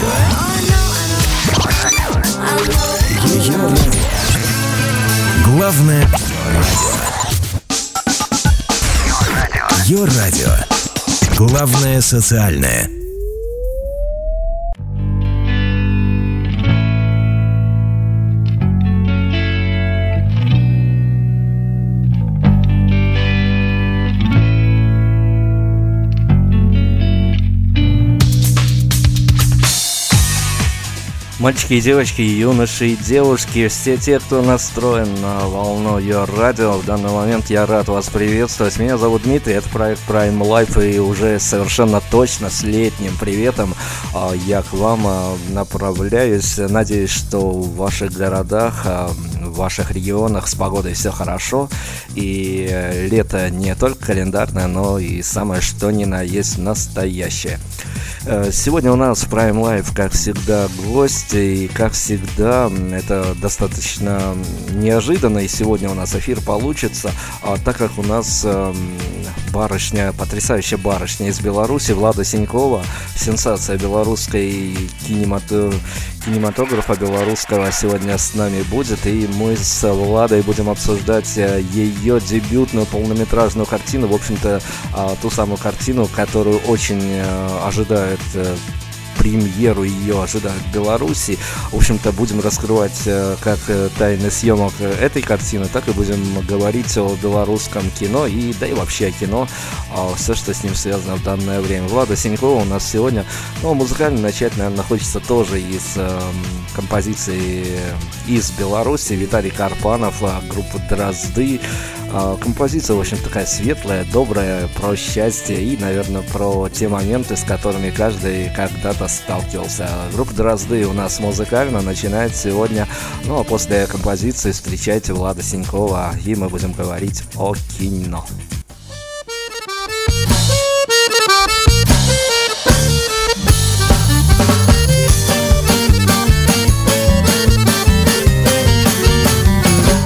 радио. Ее радио. Главное радио. Ее радио. Главное социальное. Мальчики и девочки, юноши и девушки, все те, кто настроен на волну Your Radio, в данный момент я рад вас приветствовать. Меня зовут Дмитрий, это проект Prime Life, и уже совершенно точно с летним приветом а, я к вам а, направляюсь. Надеюсь, что в ваших городах, а, в ваших регионах с погодой все хорошо, и э, лето не только календарное, но и самое что ни на есть настоящее. Э, сегодня у нас в Prime Life, как всегда, гости, и как всегда, это достаточно неожиданно, и сегодня у нас эфир получится, а так как у нас эм, барышня, потрясающая барышня из Беларуси, Влада Синькова, сенсация белорусской кинемато... кинематографа белорусского сегодня с нами будет, и мы с Владой будем обсуждать э, ее дебютную полнометражную картину, в общем-то, а, ту самую картину, которую очень э, ожидают э, премьеру ее ожидают в Беларуси. В общем-то, будем раскрывать э, как э, тайны съемок этой картины, так и будем говорить о белорусском кино и да и вообще о кино, а все, что с ним связано в данное время. Влада Синькова у нас сегодня, ну, музыкально начать, наверное, хочется тоже из э, композиции из Беларуси. Виталий Карпанов, группа «Дрозды». А, композиция, в общем, такая светлая, добрая, про счастье и, наверное, про те моменты, с которыми каждый когда-то сталкивался. Группа «Дрозды» у нас музыкально начинает сегодня, ну а после композиции встречайте Влада Синькова, и мы будем говорить о кино.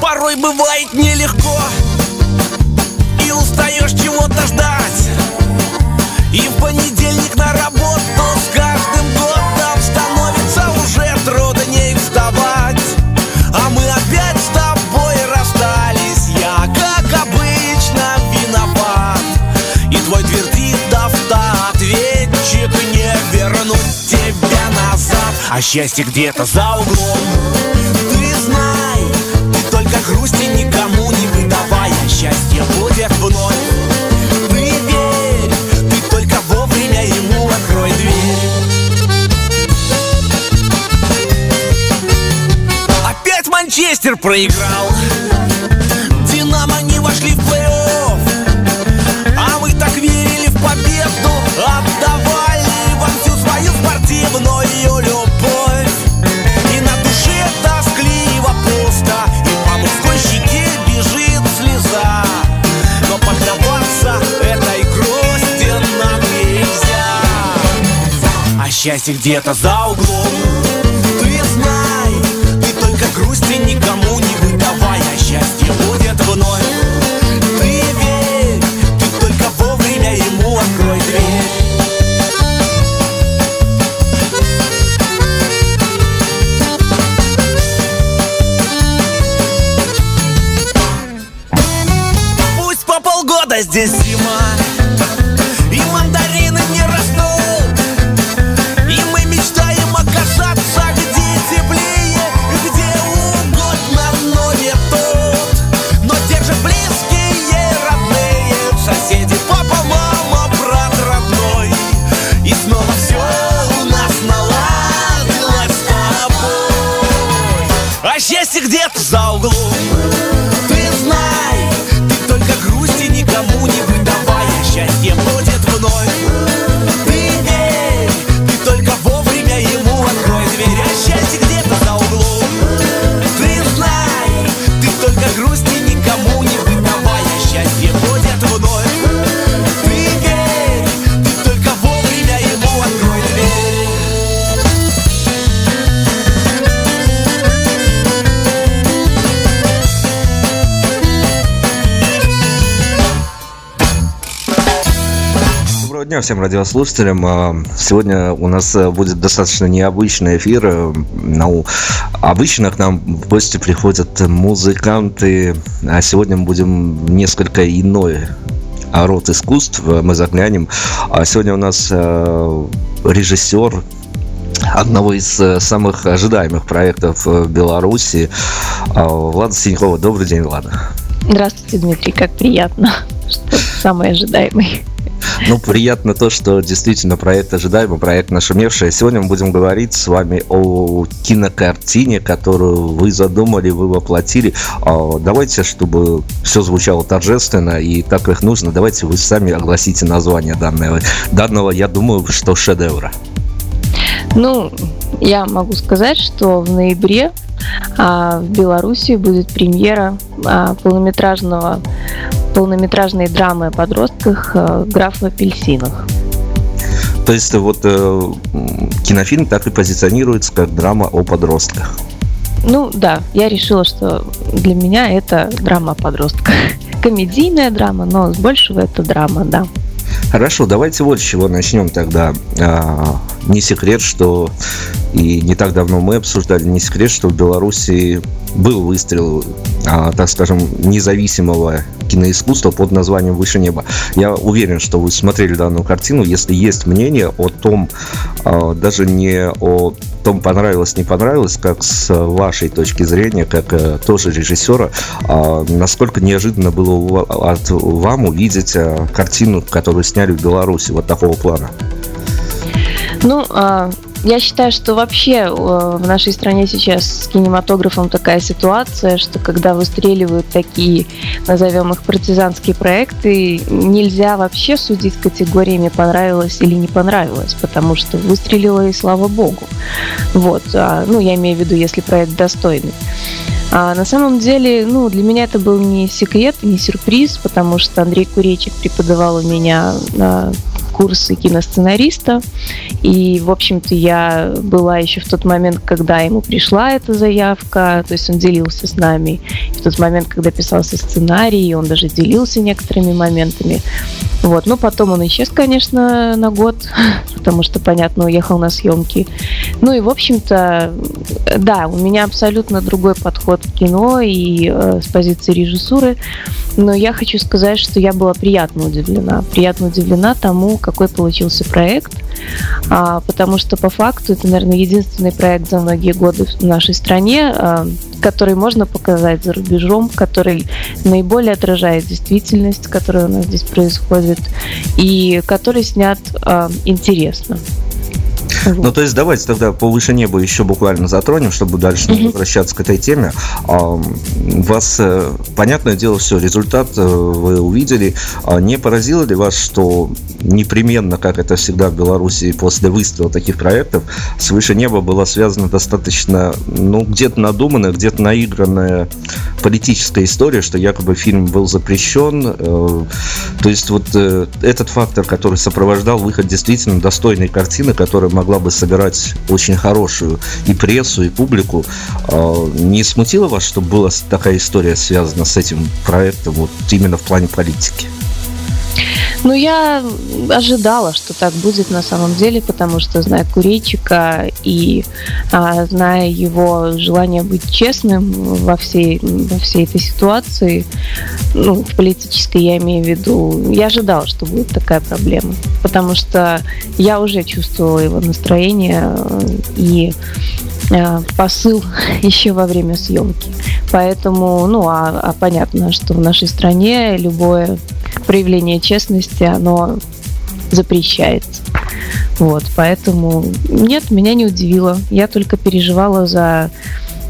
Порой бывает нелегко А счастье где-то за углом. Ты знай, ты только грусти никому не выдавай. А счастье будет вновь. Ты верь, ты только вовремя ему открой дверь. Опять Манчестер проиграл счастье где-то за углом. Ты знай, ты только грусти никому не выдавай А счастье будет вновь. Ты верь, ты только вовремя ему открой дверь. Здесь зима дня всем радиослушателям. А, сегодня у нас э, будет достаточно необычный эфир. Ну, обычно к нам в гости приходят музыканты, а сегодня мы будем несколько иной род искусств. Мы заглянем. А сегодня у нас э, режиссер одного из самых ожидаемых проектов в Беларуси. Влада Синькова. Добрый день, Влада. Здравствуйте, Дмитрий. Как приятно, что самый ожидаемый. Ну, приятно то, что действительно проект ожидаемый, проект нашумевший. Сегодня мы будем говорить с вами о кинокартине, которую вы задумали, вы воплотили. А, давайте, чтобы все звучало торжественно и так как нужно, давайте вы сами огласите название данного. Данного, я думаю, что шедевра. Ну, я могу сказать, что в ноябре а, в Беларуси будет премьера а, полнометражного полнометражной драмы о подростках а, «Граф в апельсинах». То есть вот э, кинофильм так и позиционируется как драма о подростках. Ну да, я решила, что для меня это драма о подростках. Комедийная драма, но с большего это драма, да. Хорошо, давайте вот с чего начнем тогда. А, не секрет, что и не так давно мы обсуждали, не секрет, что в Беларуси был выстрел, а, так скажем, независимого киноискусства под названием «Выше неба». Я уверен, что вы смотрели данную картину. Если есть мнение о том, а, даже не о том, понравилось, не понравилось, как с вашей точки зрения, как э, тоже режиссера, а, насколько неожиданно было от вам увидеть э, картину, которую сняли в Беларуси, вот такого плана? Ну, а, я считаю, что вообще э, в нашей стране сейчас с кинематографом такая ситуация, что когда выстреливают такие, назовем их партизанские проекты, нельзя вообще судить категориями понравилось или не понравилось, потому что выстрелило и слава богу. Вот, а, ну я имею в виду, если проект достойный. А на самом деле, ну, для меня это был не секрет, не сюрприз, потому что Андрей Куречек преподавал у меня курсы киносценариста. И, в общем-то, я была еще в тот момент, когда ему пришла эта заявка, то есть он делился с нами. И в тот момент, когда писался сценарий, он даже делился некоторыми моментами. Вот. Но потом он исчез, конечно, на год, потому что, понятно, уехал на съемки. Ну и, в общем-то, да, у меня абсолютно другой подход к кино и э, с позиции режиссуры. Но я хочу сказать, что я была приятно удивлена. Приятно удивлена тому, какой получился проект. А, потому что по факту это, наверное, единственный проект за многие годы в нашей стране, а, который можно показать за рубежом, который наиболее отражает действительность, которая у нас здесь происходит, и который снят а, интересно. Ну, то есть давайте тогда по выше неба еще буквально затронем, чтобы дальше не возвращаться к этой теме. У вас, э, понятное дело, все, результат э, вы увидели. А не поразило ли вас, что непременно, как это всегда в Беларуси после выстрела таких проектов, с выше неба была связана достаточно, ну, где-то надуманная, где-то наигранная политическая история, что якобы фильм был запрещен. Э, то есть вот этот фактор, который сопровождал выход действительно достойной картины, которая могла могла бы собирать очень хорошую и прессу, и публику. А, не смутило вас, что была такая история связана с этим проектом, вот именно в плане политики? Ну, я ожидала, что так будет на самом деле, потому что, зная Курейчика и а, зная его желание быть честным во всей, во всей этой ситуации, ну, в политической я имею в виду, я ожидала, что будет такая проблема, потому что я уже чувствовала его настроение и а, посыл еще во время съемки. Поэтому, ну, а, а понятно, что в нашей стране любое проявление честности, оно запрещается. Вот, поэтому нет, меня не удивило. Я только переживала за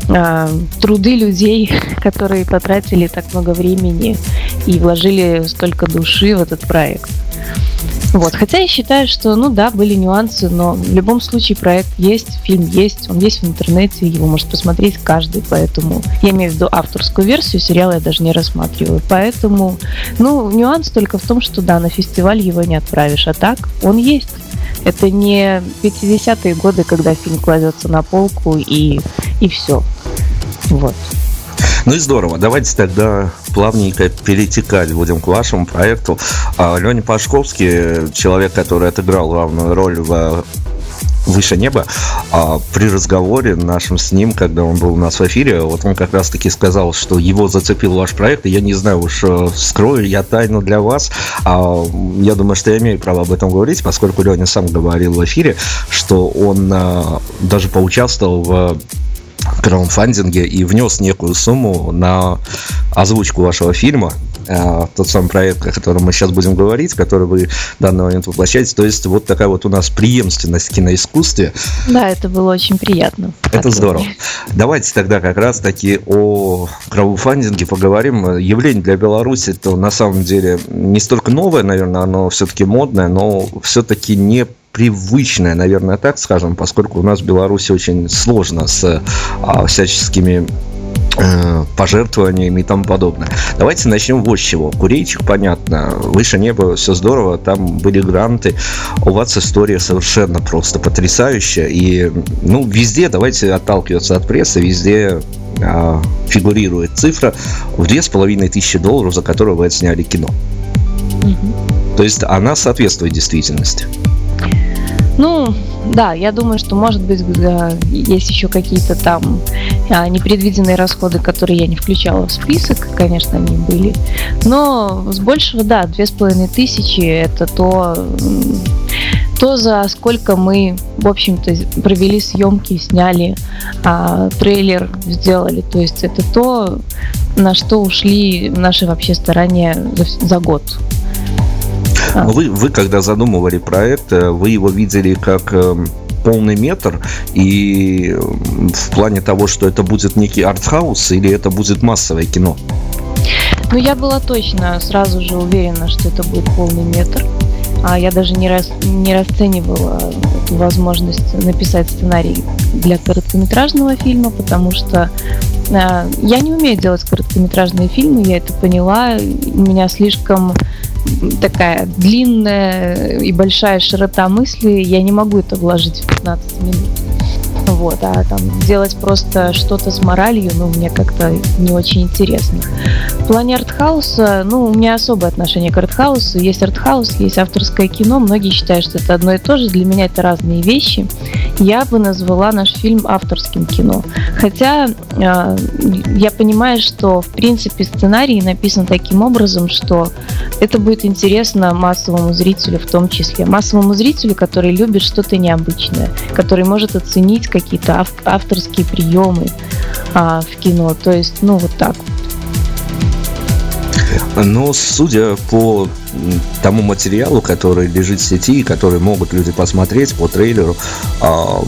э, труды людей, которые потратили так много времени и вложили столько души в этот проект. Вот. Хотя я считаю, что, ну да, были нюансы, но в любом случае проект есть, фильм есть, он есть в интернете, его может посмотреть каждый, поэтому я имею в виду авторскую версию, сериала я даже не рассматриваю. Поэтому, ну, нюанс только в том, что да, на фестиваль его не отправишь, а так он есть. Это не 50-е годы, когда фильм кладется на полку и, и все. Вот. Ну и здорово. Давайте тогда плавненько перетекать будем к вашему проекту. А, Леня Пашковский, человек, который отыграл главную роль в выше неба. А при разговоре нашем с ним, когда он был у нас в эфире, вот он как раз-таки сказал, что его зацепил ваш проект, и я не знаю уж, э, скрою я тайну для вас. А, я думаю, что я имею право об этом говорить, поскольку Леня сам говорил в эфире, что он а, даже поучаствовал в краудфандинге и внес некую сумму на озвучку вашего фильма. Э, тот самый проект, о котором мы сейчас будем говорить, который вы в данный момент воплощаете. То есть вот такая вот у нас преемственность в киноискусстве. Да, это было очень приятно. Это здорово. Давайте тогда как раз таки о краудфандинге поговорим. Явление для Беларуси это на самом деле не столько новое, наверное, оно все-таки модное, но все-таки не привычное, наверное, так скажем, поскольку у нас в Беларуси очень сложно с а, всяческими Э, пожертвованиями и тому подобное. Давайте начнем вот с чего. Курейчик, понятно, выше неба, все здорово, там были гранты. У вас история совершенно просто потрясающая. И, ну, везде, давайте отталкиваться от прессы, везде а, фигурирует цифра в две с половиной тысячи долларов, за которую вы отсняли кино. Угу. То есть она соответствует действительности. Ну, да, я думаю, что, может быть, есть еще какие-то там а, непредвиденные расходы, которые я не включала в список, конечно, они были. Но с большего, да, две с половиной тысячи – это то, то, за сколько мы, в общем-то, провели съемки, сняли, а, трейлер сделали. То есть это то, на что ушли наши вообще старания за, за год. Но а. вы, вы, когда задумывали проект, э, вы его видели как эм, полный метр и в плане того, что это будет некий артхаус или это будет массовое кино? Ну, я была точно сразу же уверена, что это будет полный метр. А я даже не, раз, не расценивала эту возможность написать сценарий для короткометражного фильма, потому что э, я не умею делать короткометражные фильмы, я это поняла. У меня слишком такая длинная и большая широта мысли, я не могу это вложить в 15 минут. Вот, а там делать просто что-то с моралью, ну, мне как-то не очень интересно. В плане артхауса, ну, у меня особое отношение к артхаусу. Есть артхаус, есть авторское кино. Многие считают, что это одно и то же. Для меня это разные вещи. Я бы назвала наш фильм авторским кино. Хотя э, я понимаю, что, в принципе, сценарий написан таким образом, что это будет интересно массовому зрителю в том числе. Массовому зрителю, который любит что-то необычное, который может оценить какие-то авторские приемы а, в кино. То есть, ну, вот так но судя по тому материалу, который лежит в сети, который могут люди посмотреть по трейлеру, а,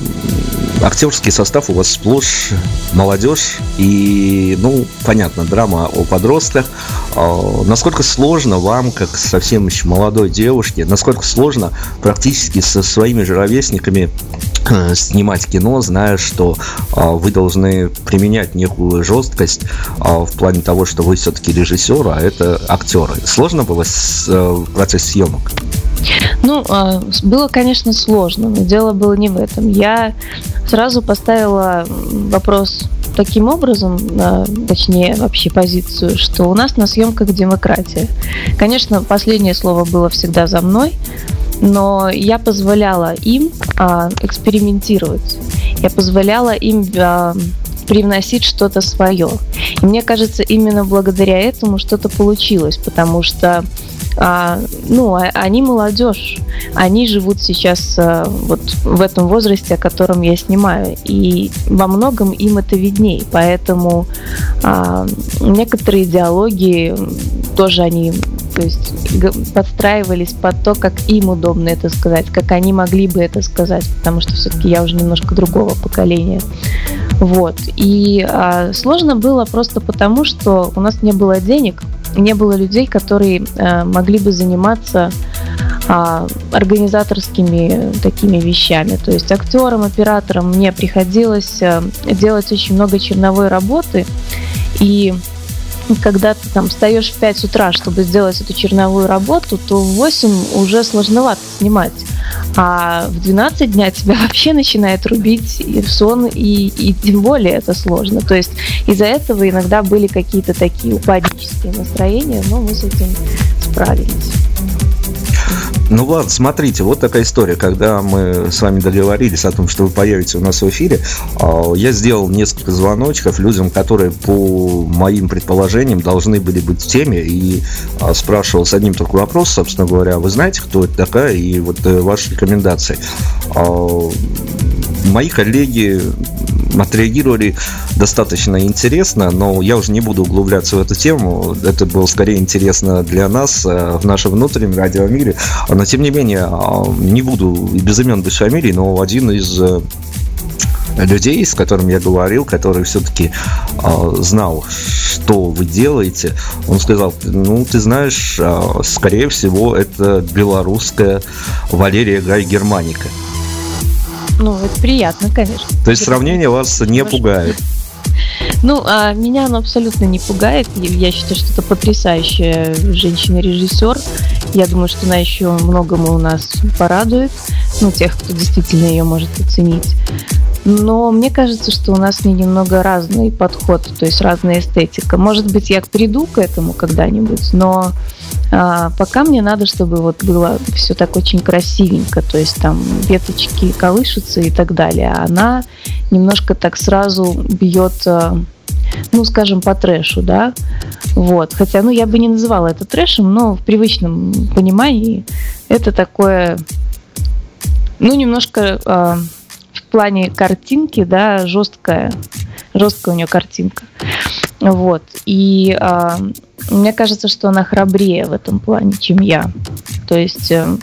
актерский состав у вас сплошь молодежь и, ну, понятно, драма о подростках. А, насколько сложно вам, как совсем еще молодой девушке, насколько сложно практически со своими же ровесниками Э, снимать кино, зная, что а, вы должны применять некую жесткость а, в плане того, что вы все-таки режиссер, а это актеры. Сложно было с, а, в процессе съемок? Ну, а, было, конечно, сложно, но дело было не в этом. Я сразу поставила вопрос таким образом, точнее вообще позицию, что у нас на съемках демократия. Конечно, последнее слово было всегда за мной, но я позволяла им а, экспериментировать. Я позволяла им а, привносить что-то свое. И мне кажется, именно благодаря этому что-то получилось, потому что а, ну, а, они молодежь, они живут сейчас а, вот в этом возрасте, о котором я снимаю, и во многом им это видней, поэтому а, некоторые идеологии тоже они то есть подстраивались под то, как им удобно это сказать, как они могли бы это сказать, потому что все-таки я уже немножко другого поколения. Вот. И а, сложно было просто потому, что у нас не было денег, не было людей, которые а, могли бы заниматься а, организаторскими такими вещами. То есть актерам, операторам мне приходилось а, делать очень много черновой работы, и когда ты там встаешь в 5 утра, чтобы сделать эту черновую работу, то в 8 уже сложновато снимать. А в 12 дня тебя вообще начинает рубить и в сон, и, и тем более это сложно. То есть из-за этого иногда были какие-то такие упаднические настроения, но мы с этим справились. Ну ладно, смотрите, вот такая история. Когда мы с вами договорились о том, что вы появитесь у нас в эфире, а, я сделал несколько звоночков людям, которые по моим предположениям должны были быть в теме, и а, спрашивал с одним только вопрос, собственно говоря, вы знаете, кто это такая, и вот э, ваши рекомендации. А, мои коллеги отреагировали достаточно интересно, но я уже не буду углубляться в эту тему. Это было скорее интересно для нас э, в нашем внутреннем радиомире. Но тем не менее, а, не буду без имен, без фамилий, но один из э, людей, с которыми я говорил, который все-таки э, знал, что вы делаете, он сказал, ну, ты знаешь, э, скорее всего, это белорусская Валерия Гай Германика. Ну, это приятно, конечно. То есть сравнение вас не пугает? Ну, а меня оно абсолютно не пугает. Я считаю, что это потрясающая женщина-режиссер. Я думаю, что она еще многому у нас порадует. Ну, тех, кто действительно ее может оценить. Но мне кажется, что у нас с ней немного разный подход, то есть разная эстетика. Может быть, я приду к этому когда-нибудь, но а, пока мне надо, чтобы вот было все так очень красивенько, то есть там веточки колышутся и так далее. А она немножко так сразу бьет, а, ну, скажем, по трэшу, да. Вот. Хотя, ну, я бы не называла это трэшем, но в привычном понимании это такое, ну, немножко в плане картинки, да, жесткая, жесткая у нее картинка. Вот. И э, мне кажется, что она храбрее в этом плане, чем я. То есть э,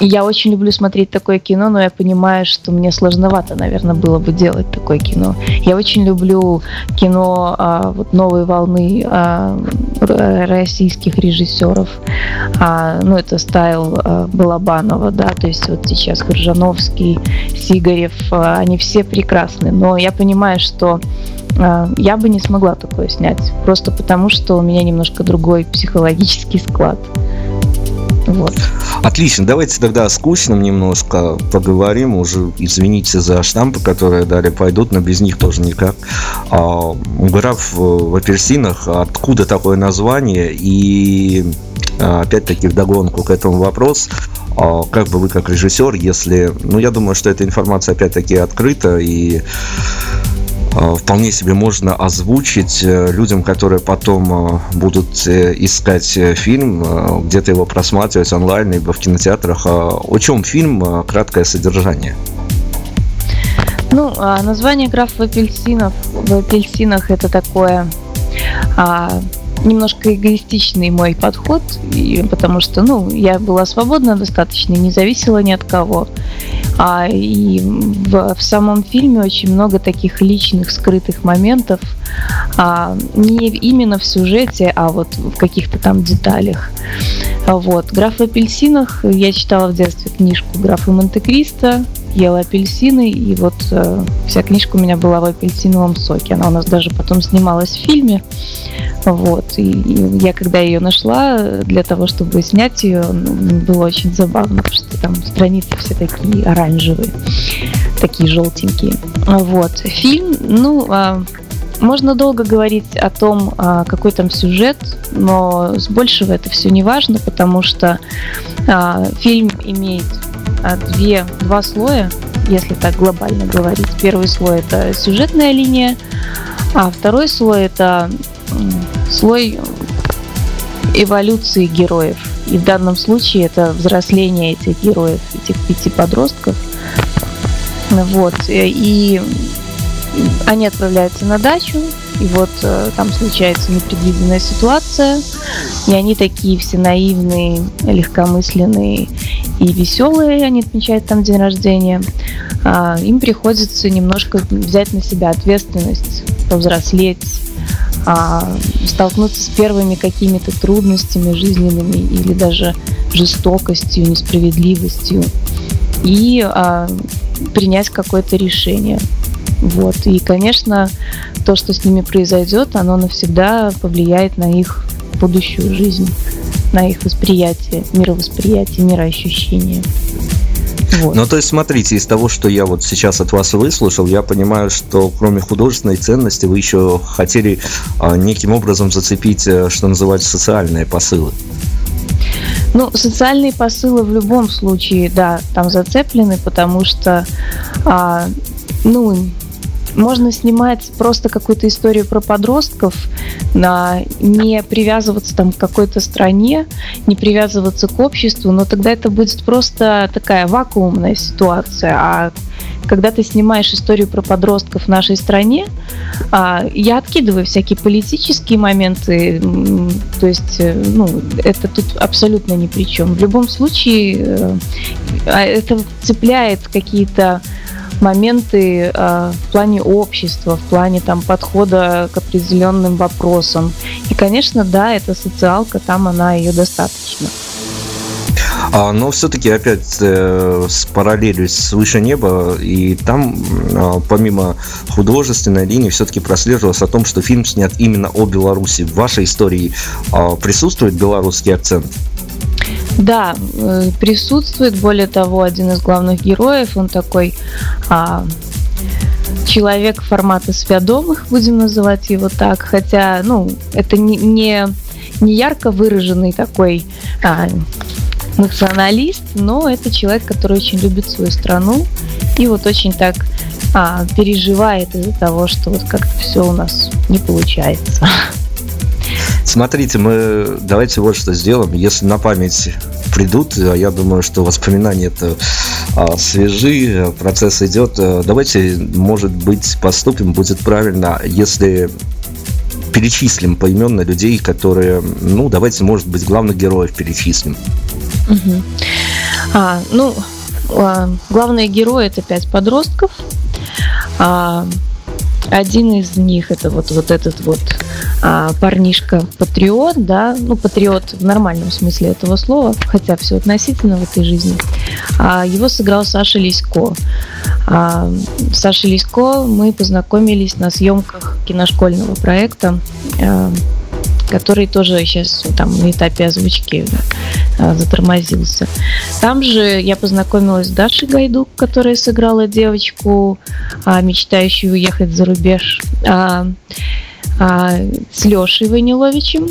я очень люблю смотреть такое кино, но я понимаю, что мне сложновато, наверное, было бы делать такое кино. Я очень люблю кино а, вот новой волны а, российских режиссеров. А, ну, это стайл а, Балабанова, да, то есть вот сейчас Крыжановский, Сигарев, а, они все прекрасны. Но я понимаю, что а, я бы не смогла такое снять, просто потому что у меня немножко другой психологический склад. Вот. Отлично, давайте тогда о скучном немножко поговорим. Уже извините за штампы, которые далее пойдут, но без них тоже никак. А, граф в апельсинах, откуда такое название? И а, опять-таки вдогонку к этому вопрос. А, как бы вы как режиссер, если... Ну, я думаю, что эта информация опять-таки открыта и Э, вполне себе можно озвучить э, людям, которые потом э, будут искать фильм, где-то его просматривать онлайн, либо в кинотеатрах. О чем фильм? Краткое содержание. Ну, а название «Граф в апельсинах», в апельсинах это такое а, немножко эгоистичный мой подход, и, потому что, ну, я была свободна достаточно, не зависела ни от кого. А, и в, в самом фильме очень много таких личных, скрытых моментов, а, не именно в сюжете, а вот в каких-то там деталях. Вот. «Граф в апельсинах» я читала в детстве книжку «Граф и Монте-Кристо», ела апельсины, и вот э, вся книжка у меня была в апельсиновом соке. Она у нас даже потом снималась в фильме. Вот. И, и я когда ее нашла, для того, чтобы снять ее, ну, было очень забавно, потому что там страницы все такие оранжевые, такие желтенькие. Вот. Фильм, ну, а, можно долго говорить о том, а, какой там сюжет, но с большего это все не важно, потому что а, фильм имеет а, две, два слоя, если так глобально говорить. Первый слой это сюжетная линия, а второй слой это слой эволюции героев. И в данном случае это взросление этих героев, этих пяти подростков. Вот. И они отправляются на дачу, и вот э, там случается непредвиденная ситуация, и они такие все наивные, легкомысленные и веселые, они отмечают там день рождения. А, им приходится немножко взять на себя ответственность, повзрослеть, а, столкнуться с первыми какими-то трудностями жизненными или даже жестокостью, несправедливостью и а, принять какое-то решение. Вот. И, конечно, то, что с ними произойдет, оно навсегда повлияет на их будущую жизнь, на их восприятие, мировосприятие, мироощущение. Вот. Ну, то есть, смотрите, из того, что я вот сейчас от вас выслушал, я понимаю, что кроме художественной ценности вы еще хотели а, неким образом зацепить, э, что называется, социальные посылы. Ну, социальные посылы в любом случае, да, там зацеплены, потому что, а, ну, можно снимать просто какую-то историю про подростков, не привязываться там к какой-то стране, не привязываться к обществу, но тогда это будет просто такая вакуумная ситуация. А когда ты снимаешь историю про подростков в нашей стране, а, я откидываю всякие политические моменты, то есть, э, ну, это тут абсолютно ни при чем. В любом случае, э, а, это цепляет какие-то моменты э, в плане общества, в плане там подхода к определенным вопросам. И, конечно, да, эта социалка, там она ее достаточно. А, но все-таки опять э, с параллелью с выше неба, и там э, помимо художественной линии все-таки прослеживалось о том, что фильм снят именно о Беларуси. В вашей истории присутствует белорусский акцент? Да, э, присутствует. Более того, один из главных героев, он такой а, человек формата свядомых, будем называть его так. Хотя, ну, это не, не, не ярко выраженный такой а, националист, но это человек, который очень любит свою страну и вот очень так а, переживает из-за того, что вот как-то все у нас не получается. Смотрите, мы давайте вот что сделаем. Если на память придут, а я думаю, что воспоминания это а, свежи, процесс идет. Давайте, может быть, поступим, будет правильно, если перечислим поименно людей, которые, ну, давайте, может быть, главных героев перечислим. Угу. А, ну, а, главные герои это пять подростков. А, один из них это вот, вот этот вот а, парнишка-патриот, да, ну, патриот в нормальном смысле этого слова, хотя все относительно в этой жизни. А, его сыграл Саша Лисько. А, Саша Лисько мы познакомились на съемках киношкольного проекта а, который тоже сейчас там на этапе озвучки а, затормозился. Там же я познакомилась с Дашей Гайдук, которая сыграла девочку, а, мечтающую уехать за рубеж. А, с Лешей Ваниловичем.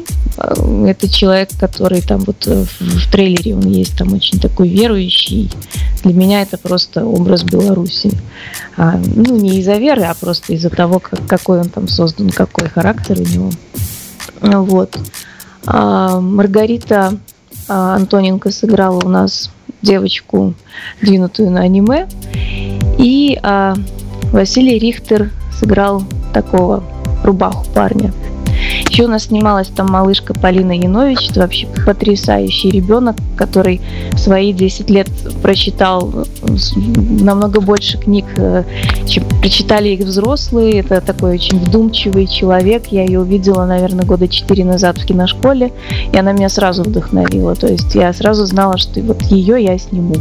Это человек, который там вот в, трейлере он есть там очень такой верующий. Для меня это просто образ Беларуси. Ну, не из-за веры, а просто из-за того, как, какой он там создан, какой характер у него. Вот. А, Маргарита а, Антоненко сыграла у нас девочку, двинутую на аниме. И а, Василий Рихтер сыграл такого рубаху парня. Еще у нас снималась там малышка Полина Янович, это вообще потрясающий ребенок, который в свои 10 лет прочитал э, намного больше книг, э, чем прочитали их взрослые. Это такой очень вдумчивый человек. Я ее увидела, наверное, года 4 назад в киношколе, и она меня сразу вдохновила. То есть я сразу знала, что вот ее я сниму.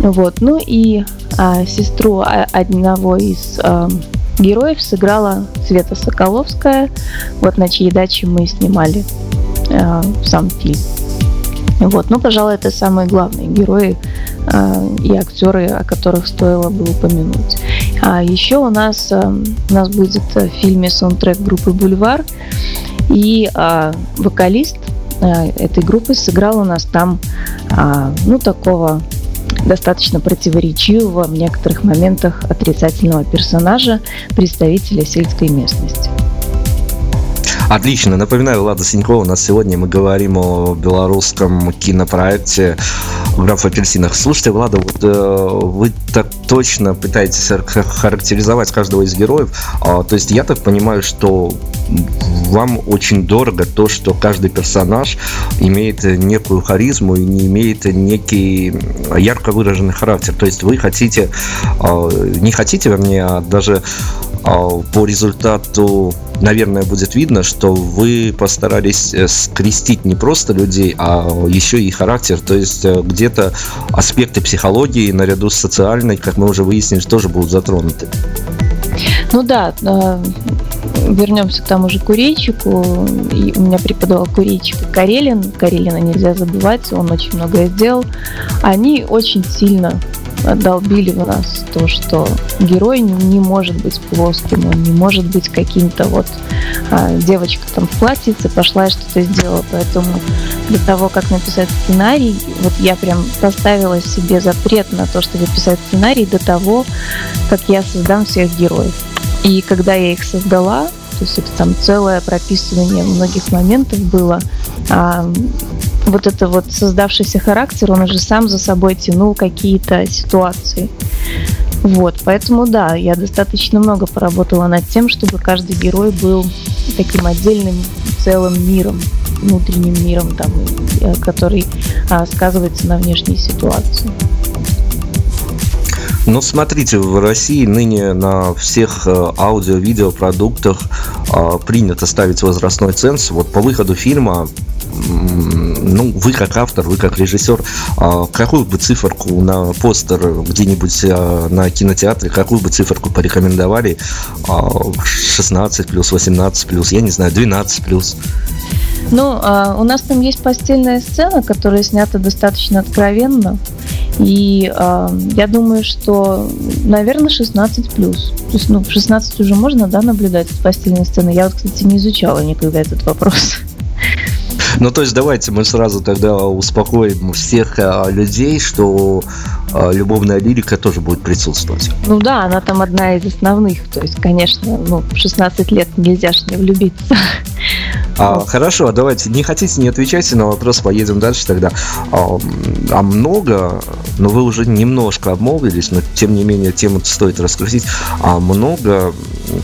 Вот. Ну и а, сестру одного из а, героев сыграла Света Соколовская, вот на чьей даче мы снимали э, сам фильм. Вот, ну, пожалуй, это самые главные герои э, и актеры, о которых стоило бы упомянуть. А еще у нас, э, у нас будет в фильме саундтрек группы Бульвар, и э, вокалист э, этой группы сыграл у нас там, э, ну, такого достаточно противоречивого в некоторых моментах отрицательного персонажа, представителя сельской местности. Отлично. Напоминаю, Влада Синькова. У нас сегодня мы говорим о белорусском кинопроекте «Граф в апельсинах». Слушайте, Влада, вот э, вы так точно пытаетесь характеризовать каждого из героев. А, то есть я так понимаю, что вам очень дорого то, что каждый персонаж имеет некую харизму и не имеет некий ярко выраженный характер. То есть вы хотите, э, не хотите, вернее, а даже э, по результату наверное, будет видно, что вы постарались э, скрестить не просто людей, а еще и характер. То есть э, где-то аспекты психологии наряду с социальной, как мы уже выяснили, тоже будут затронуты. Ну да, вернемся к тому же курейчику. И у меня преподавал и Карелин. Карелина нельзя забывать, он очень многое сделал. Они очень сильно долбили в нас то, что герой не может быть плоским, он не может быть каким-то вот а, девочка там в платьице пошла и что-то сделала. Поэтому для того, как написать сценарий, вот я прям поставила себе запрет на то, чтобы писать сценарий до того, как я создам всех героев. И когда я их создала, то есть это там целое прописывание многих моментов было, а, вот это вот создавшийся характер, он уже сам за собой тянул какие-то ситуации. Вот, поэтому да, я достаточно много поработала над тем, чтобы каждый герой был таким отдельным целым миром, внутренним миром, там, э, который а, сказывается на внешней ситуации. Ну, смотрите, в России ныне на всех э, аудио-видео-продуктах а, принято ставить возрастной ценз. Вот по выходу фильма ну, вы как автор, вы как режиссер, а, какую бы циферку на постер где-нибудь а, на кинотеатре, какую бы циферку порекомендовали? 16 плюс, 18 плюс, я не знаю, 12 плюс. Ну, у нас там есть постельная сцена, которая снята достаточно откровенно. И э, я думаю, что, наверное, 16 плюс. То есть, ну, в 16 уже можно, да, наблюдать постельные сцены. Я вот, кстати, не изучала никогда этот вопрос. Ну, то есть давайте мы сразу тогда успокоим всех а, людей, что а, любовная лирика тоже будет присутствовать. Ну да, она там одна из основных. То есть, конечно, ну, в 16 лет нельзя же не влюбиться. А, хорошо, давайте, не хотите, не отвечайте на вопрос, поедем дальше тогда. А, а много, но вы уже немножко обмолвились, но тем не менее тему стоит раскрутить. А много,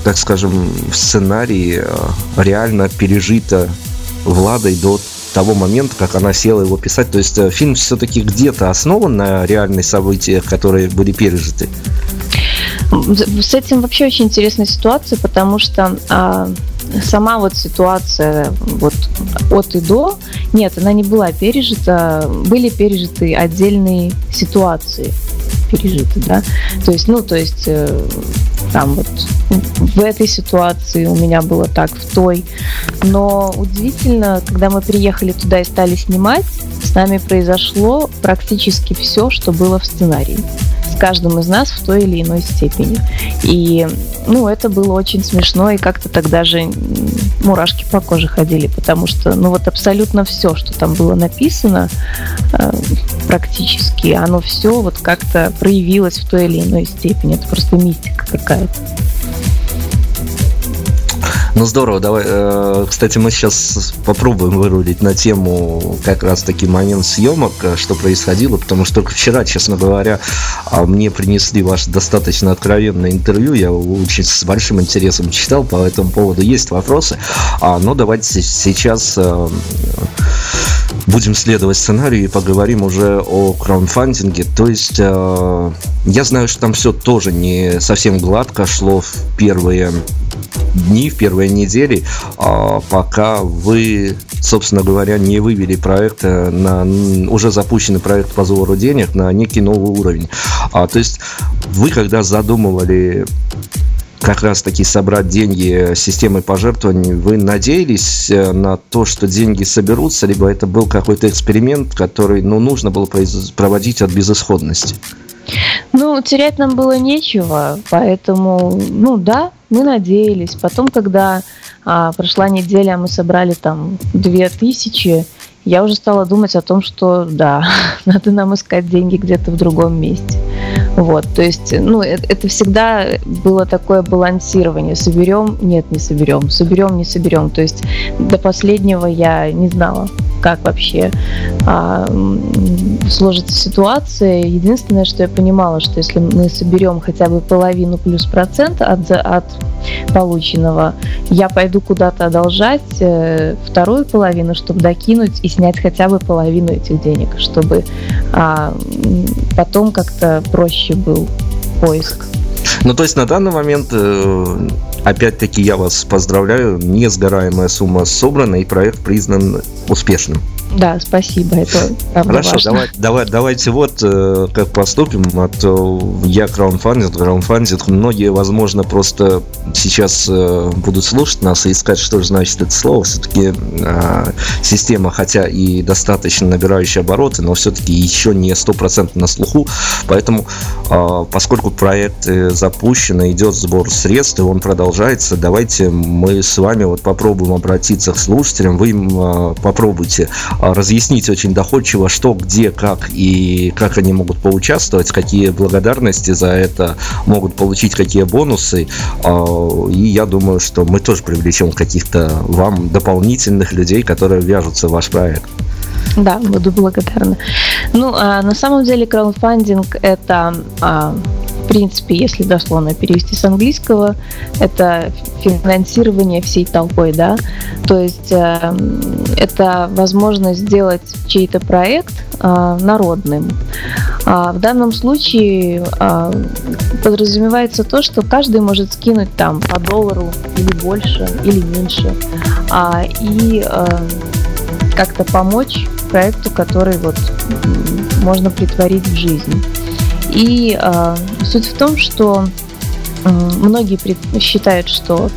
так скажем, в сценарии а, реально пережито Владой до того момента, как она села его писать. То есть э, фильм все-таки где-то основан на реальных событиях, которые были пережиты. С этим вообще очень интересная ситуация, потому что а, сама вот ситуация вот от и до, нет, она не была пережита, были пережиты отдельные ситуации пережиты, да, то есть, ну, то есть э, там вот в этой ситуации у меня было так, в той. Но удивительно, когда мы приехали туда и стали снимать, с нами произошло практически все, что было в сценарии с каждым из нас в той или иной степени. И, ну, это было очень смешно, и как-то тогда же мурашки по коже ходили, потому что, ну, вот абсолютно все, что там было написано, э, практически, оно все вот как-то проявилось в той или иной степени. Это просто мистика какая-то. Ну здорово, давай. Э, кстати, мы сейчас попробуем вырулить на тему как раз таки момент съемок, э, что происходило, потому что только вчера, честно говоря, а, мне принесли ваше достаточно откровенное интервью. Я очень с большим интересом читал по этому поводу. Есть вопросы. А, но давайте сейчас э, будем следовать сценарию и поговорим уже о краудфандинге. То есть я знаю, что там все тоже не совсем гладко шло в первые дни, в первые недели, а, пока вы, собственно говоря, не вывели проект на уже запущенный проект по сбору денег на некий новый уровень. А, то есть вы, когда задумывали как раз таки собрать деньги системой пожертвований, вы надеялись э, на то, что деньги соберутся, либо это был какой-то эксперимент, который ну, нужно было проводить от безысходности? Ну, терять нам было нечего, поэтому, ну да, мы надеялись. Потом, когда а, прошла неделя, мы собрали там две тысячи, я уже стала думать о том, что да, надо нам искать деньги где-то в другом месте. Вот, то есть, ну, это, это всегда было такое балансирование. Соберем, нет, не соберем, соберем, не соберем. То есть до последнего я не знала, как вообще а, сложится ситуация. Единственное, что я понимала, что если мы соберем хотя бы половину плюс процент от, от полученного, я пойду куда-то одолжать э, вторую половину, чтобы докинуть и снять хотя бы половину этих денег, чтобы а, потом как-то проще был поиск. Ну, то есть на данный момент, э, опять-таки, я вас поздравляю, несгораемая сумма собрана и проект признан успешным. Да, спасибо, это Хорошо, важно. Давай, давай, давайте вот э, как поступим. А то я краунфандинг, краунфандинг. Многие, возможно, просто сейчас э, будут слушать нас и искать, что же значит это слово. Все-таки э, система, хотя и достаточно набирающая обороты, но все-таки еще не стопроцентно на слуху. Поэтому, э, поскольку проект э, запущен, идет сбор средств, и он продолжается, давайте мы с вами вот попробуем обратиться к слушателям. Вы им э, попробуйте разъяснить очень доходчиво, что, где, как и как они могут поучаствовать, какие благодарности за это могут получить, какие бонусы. А, и я думаю, что мы тоже привлечем каких-то вам дополнительных людей, которые вяжутся в ваш проект. Да, буду благодарна. Ну, а на самом деле краудфандинг это а, принципе, если дословно перевести с английского, это финансирование всей толпой, да, то есть э, это возможность сделать чей-то проект э, народным. А в данном случае э, подразумевается то, что каждый может скинуть там по доллару или больше, или меньше, а, и э, как-то помочь проекту, который вот можно притворить в жизнь. И э, суть в том, что многие считают, что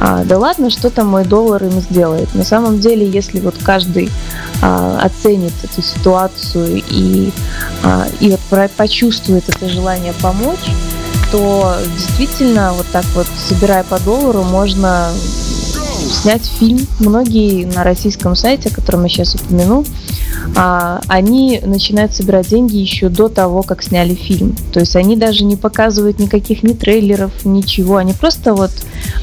э, да ладно, что там мой доллар им сделает. На самом деле, если вот каждый э, оценит эту ситуацию и, э, и вот почувствует это желание помочь, то действительно вот так вот, собирая по доллару, можно снять фильм. Многие на российском сайте, о котором я сейчас упомяну, а, они начинают собирать деньги еще до того, как сняли фильм. То есть они даже не показывают никаких ни трейлеров, ничего. Они просто вот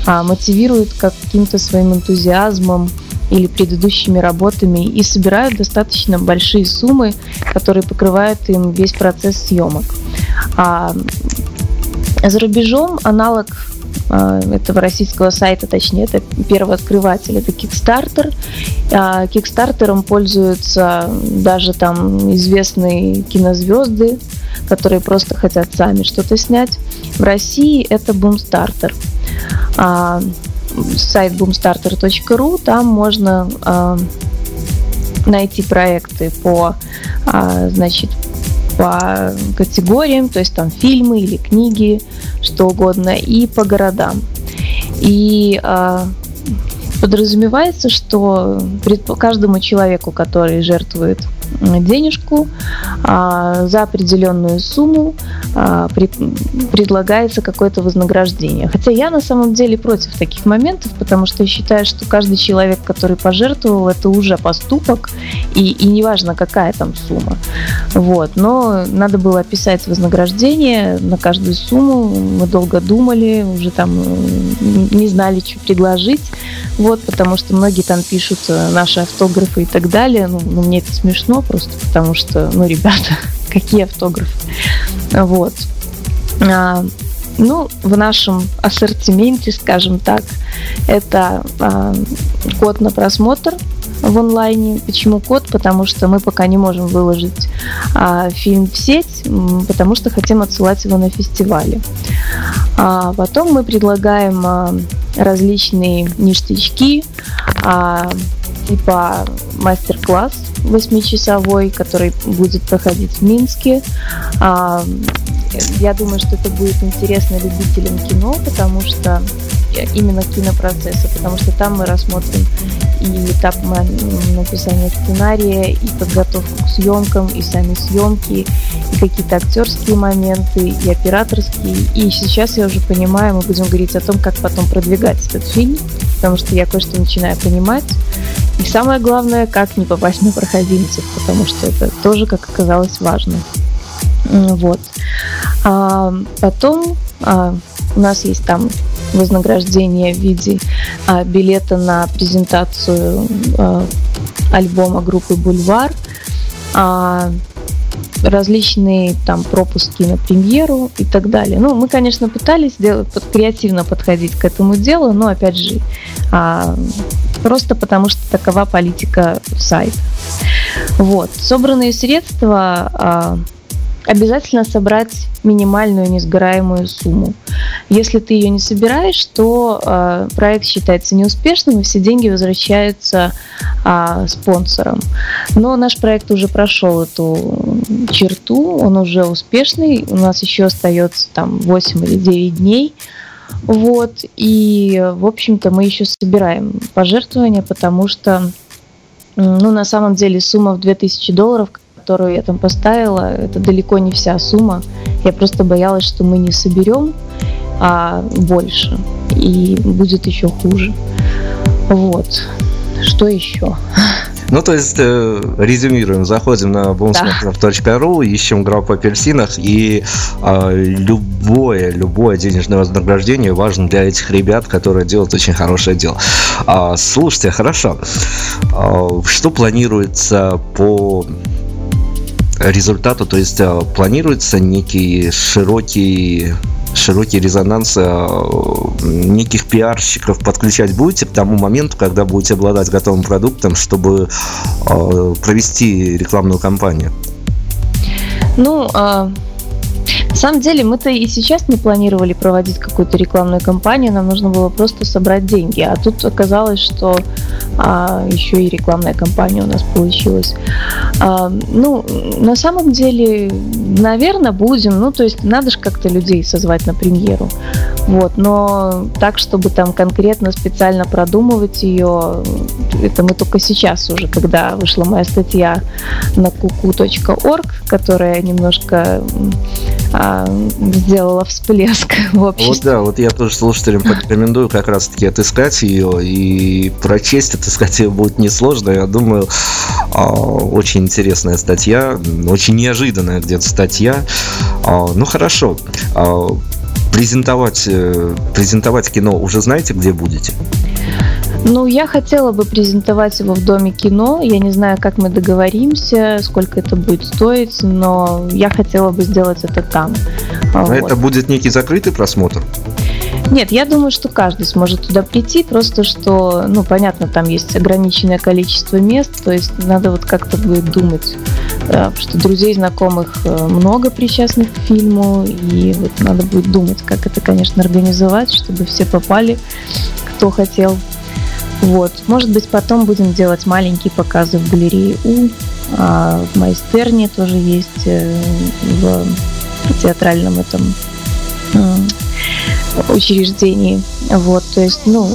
а, мотивируют каким-то своим энтузиазмом или предыдущими работами и собирают достаточно большие суммы, которые покрывают им весь процесс съемок. А за рубежом аналог а, этого российского сайта, точнее, это первый открыватель, это Kickstarter. А, Кикстартером пользуются даже там известные кинозвезды, которые просто хотят сами что-то снять. В России это Boomstarter. А, сайт boomstarter.ru, там можно найти проекты по, значит, по категориям, то есть там фильмы или книги, что угодно, и по городам. И э, подразумевается, что каждому человеку, который жертвует денежку а, за определенную сумму а, предлагается какое-то вознаграждение. Хотя я на самом деле против таких моментов, потому что я считаю, что каждый человек, который пожертвовал, это уже поступок, и, и неважно, какая там сумма. Вот. Но надо было описать вознаграждение на каждую сумму. Мы долго думали, уже там не знали, что предложить. Вот, потому что многие там пишут э, наши автографы и так далее. Ну, ну мне это смешно просто, потому что, ну, ребята, какие автографы. Вот. А, ну, в нашем ассортименте, скажем так, это а, код на просмотр в онлайне. Почему код? Потому что мы пока не можем выложить а, фильм в сеть, потому что хотим отсылать его на фестивале. А потом мы предлагаем а, различные ништячки, а, типа мастер-класс восьмичасовой, который будет проходить в Минске. А, я думаю, что это будет интересно любителям кино, потому что именно кинопроцесса, потому что там мы рассмотрим и этап написания сценария, и подготовку к съемкам, и сами съемки, и какие-то актерские моменты, и операторские. И сейчас я уже понимаю, мы будем говорить о том, как потом продвигать этот фильм, потому что я кое-что начинаю понимать. И самое главное, как не попасть на проходимцев, потому что это тоже, как оказалось, важно. Вот. А потом а, у нас есть там вознаграждение в виде а, билета на презентацию а, альбома группы Бульвар, а, различные там пропуски на премьеру и так далее. Ну, мы, конечно, пытались сделать, под, креативно подходить к этому делу, но опять же, а, просто потому что такова политика сайта. Вот. Собранные средства а, обязательно собрать минимальную несгораемую сумму. Если ты ее не собираешь, то э, проект считается неуспешным, и все деньги возвращаются э, спонсорам. Но наш проект уже прошел эту черту, он уже успешный, у нас еще остается там 8 или 9 дней. Вот, и, в общем-то, мы еще собираем пожертвования, потому что, ну, на самом деле, сумма в 2000 долларов, которую я там поставила, это далеко не вся сумма. Я просто боялась, что мы не соберем а, больше, и будет еще хуже. Вот. Что еще? Ну, то есть, э, резюмируем, заходим на boomsmaker.ru, ищем группу апельсинах, и э, любое, любое денежное вознаграждение важно для этих ребят, которые делают очень хорошее дело. А, слушайте, хорошо. А, что планируется по результату, то есть а, планируется некий широкий широкий резонанс э, неких пиарщиков подключать будете к тому моменту, когда будете обладать готовым продуктом, чтобы э, провести рекламную кампанию? Ну, а, на самом деле мы-то и сейчас не планировали проводить какую-то рекламную кампанию, нам нужно было просто собрать деньги. А тут оказалось, что а, еще и рекламная кампания у нас получилась. А, ну, на самом деле, наверное, будем. Ну, то есть надо же как-то людей созвать на премьеру. Вот, но так, чтобы там конкретно специально продумывать ее, это мы только сейчас уже, когда вышла моя статья на kuku.org, которая немножко а, сделала всплеск в обществе. Вот да, вот я тоже слушателям порекомендую как раз-таки отыскать ее и прочесть, отыскать ее будет несложно. Я думаю, а, очень интересная статья, очень неожиданная где-то статья. А, ну хорошо, презентовать, э, презентовать кино уже знаете, где будете? Ну, я хотела бы презентовать его в Доме кино. Я не знаю, как мы договоримся, сколько это будет стоить, но я хотела бы сделать это там. А вот. это будет некий закрытый просмотр? Нет, я думаю, что каждый сможет туда прийти, просто что, ну, понятно, там есть ограниченное количество мест, то есть надо вот как-то будет думать, э, что друзей, знакомых э, много причастных к фильму, и вот надо будет думать, как это, конечно, организовать, чтобы все попали, кто хотел. Вот. Может быть, потом будем делать маленькие показы в галерее У, а в Майстерне тоже есть, э, в театральном этом учреждении. Вот, то есть, ну,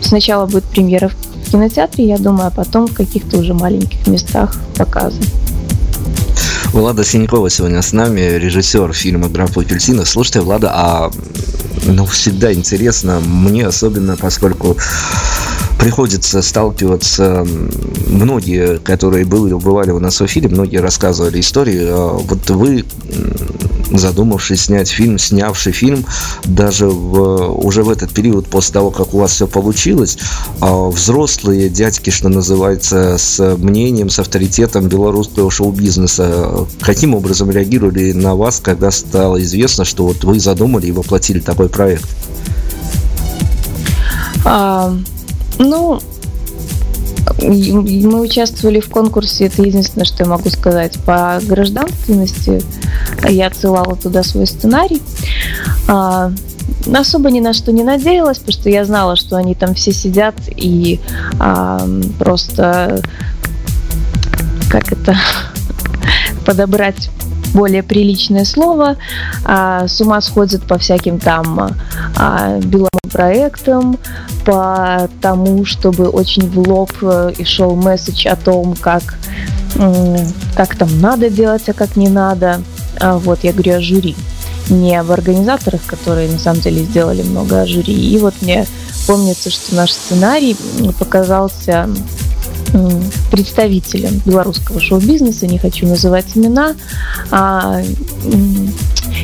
сначала будет премьера в кинотеатре, я думаю, а потом в каких-то уже маленьких местах показы. Влада Синькова сегодня с нами, режиссер фильма «Граф апельсина». Слушайте, Влада, а ну, всегда интересно, мне особенно, поскольку приходится сталкиваться, многие, которые были, бывали у нас в эфире, многие рассказывали истории. А вот вы, задумавшись снять фильм, снявший фильм, даже в, уже в этот период, после того, как у вас все получилось, а взрослые дядьки, что называется, с мнением, с авторитетом белорусского шоу-бизнеса, каким образом реагировали на вас, когда стало известно, что вот вы задумали и воплотили такой проект? А, ну, мы участвовали в конкурсе, это единственное, что я могу сказать, по гражданственности. Я отсылала туда свой сценарий. А, особо ни на что не надеялась, потому что я знала, что они там все сидят и а, просто как это подобрать более приличное слово, а, с ума сходят по всяким там а, белым проектам, по тому, чтобы очень в лоб э, и шел месседж о том, как, как там надо делать, а как не надо. А вот я говорю о жюри, не об организаторах, которые на самом деле сделали много о жюри. И вот мне помнится, что наш сценарий показался представителем белорусского шоу-бизнеса, не хочу называть имена, а,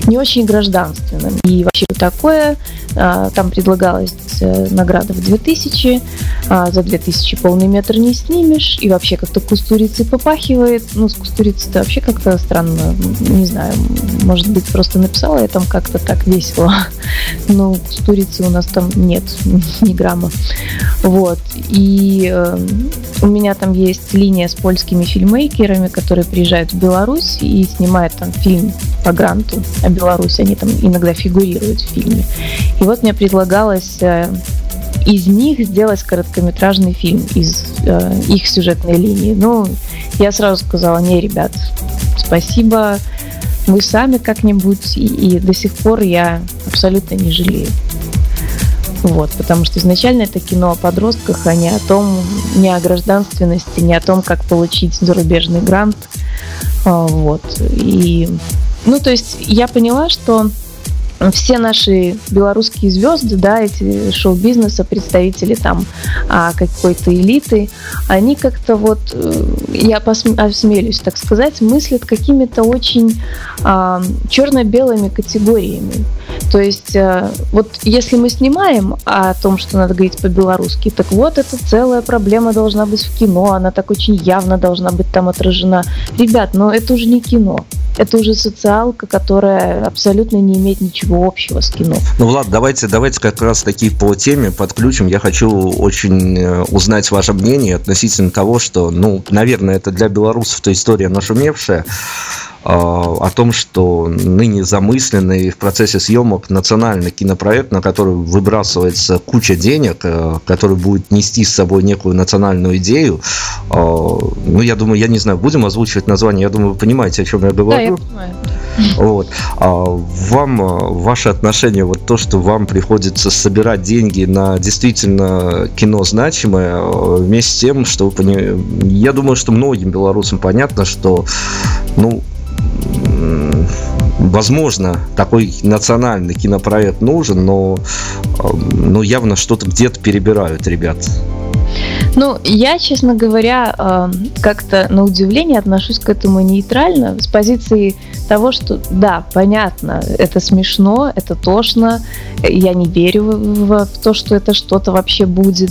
не очень гражданственным. И вообще такое, а, там предлагалась э, награда в 2000, а, за 2000 полный метр не снимешь, и вообще как-то кустурицей попахивает. Ну, с кустурицей-то вообще как-то странно, не знаю, может быть, просто написала я там как-то так весело. Ну, кустурицы у нас там нет, ни грамма. Вот. И э, у меня там есть линия с польскими фильмейкерами, которые приезжают в Беларусь и снимают там фильм по гранту о Беларуси. Они там иногда фигурируют в фильме. И вот мне предлагалось э, из них сделать короткометражный фильм из э, их сюжетной линии. Ну, я сразу сказала, не, ребят, спасибо, вы сами как-нибудь, и, и до сих пор я абсолютно не жалею. Вот, потому что изначально это кино о подростках, а не о том, не о гражданственности, не о том, как получить зарубежный грант. А, вот. И, ну, то есть я поняла, что все наши белорусские звезды, да, эти шоу-бизнеса, представители там а, какой-то элиты, они как-то вот, э, я осмелюсь так сказать, мыслят какими-то очень а, черно-белыми категориями. То есть, а, вот если мы снимаем о том, что надо говорить по-белорусски, так вот, это целая проблема должна быть в кино, она так очень явно должна быть там отражена. Ребят, но это уже не кино это уже социалка, которая абсолютно не имеет ничего общего с кино. Ну, Влад, давайте, давайте как раз таки по теме подключим. Я хочу очень э, узнать ваше мнение относительно того, что, ну, наверное, это для белорусов-то история нашумевшая. А, о том, что ныне замысленный в процессе съемок национальный кинопроект, на который выбрасывается куча денег, э, который будет нести с собой некую национальную идею. А, ну, я думаю, я не знаю, будем озвучивать название, я думаю, вы понимаете, о чем я говорю. Да, я понимаю. Вот. А вам, э, ваше отношение, вот то, что вам приходится собирать деньги на действительно кино значимое, э, вместе с тем, что вы понимаете, я думаю, что многим белорусам понятно, что ну, возможно, такой национальный кинопроект нужен, но, но явно что-то где-то перебирают ребят. Ну, я, честно говоря, как-то на удивление отношусь к этому нейтрально, с позиции того, что да, понятно, это смешно, это тошно, я не верю в, в то, что это что-то вообще будет.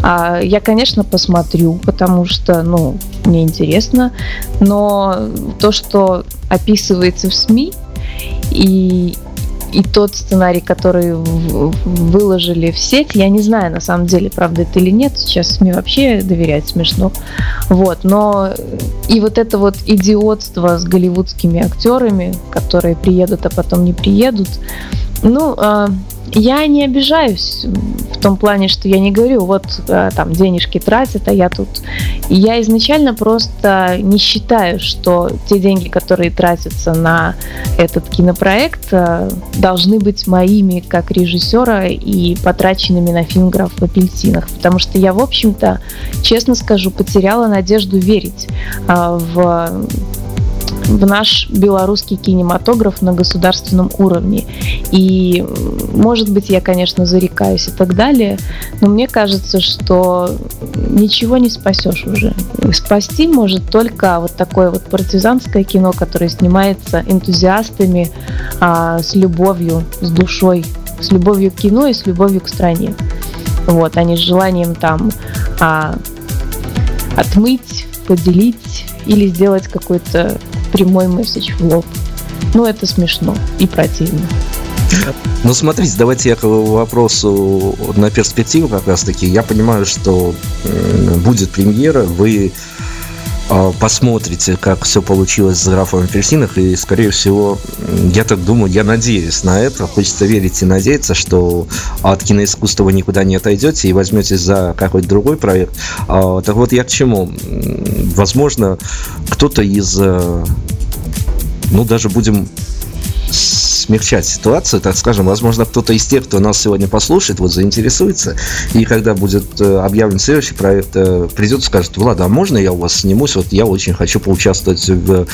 А я, конечно, посмотрю, потому что, ну, мне интересно, но то, что описывается в СМИ, и, и тот сценарий, который выложили в сеть, я не знаю, на самом деле, правда это или нет, сейчас СМИ вообще доверять смешно. Вот, но и вот это вот идиотство с голливудскими актерами, которые приедут, а потом не приедут, ну, а, я не обижаюсь в том плане, что я не говорю, вот э, там денежки тратят, а я тут. Я изначально просто не считаю, что те деньги, которые тратятся на этот кинопроект, э, должны быть моими как режиссера и потраченными на «Граф в апельсинах». Потому что я, в общем-то, честно скажу, потеряла надежду верить э, в в наш белорусский кинематограф на государственном уровне. И, может быть, я, конечно, зарекаюсь и так далее, но мне кажется, что ничего не спасешь уже. Спасти может только вот такое вот партизанское кино, которое снимается энтузиастами а, с любовью, с душой, с любовью к кино и с любовью к стране. Вот, а не с желанием там а, отмыть, поделить или сделать какой-то прямой месседж в лоб. Ну, это смешно и противно. Ну, смотрите, давайте я к вопросу на перспективу как раз-таки. Я понимаю, что будет премьера, вы посмотрите, как все получилось с графом апельсинах, и, скорее всего, я так думаю, я надеюсь на это, хочется верить и надеяться, что от киноискусства вы никуда не отойдете и возьметесь за какой-то другой проект. А, так вот, я к чему? Возможно, кто-то из э, ну, даже будем смягчать ситуацию, так скажем, возможно, кто-то из тех, кто нас сегодня послушает, вот заинтересуется, и когда будет э, объявлен следующий проект, э, придет и скажет, Влад, а можно я у вас снимусь, вот я очень хочу поучаствовать в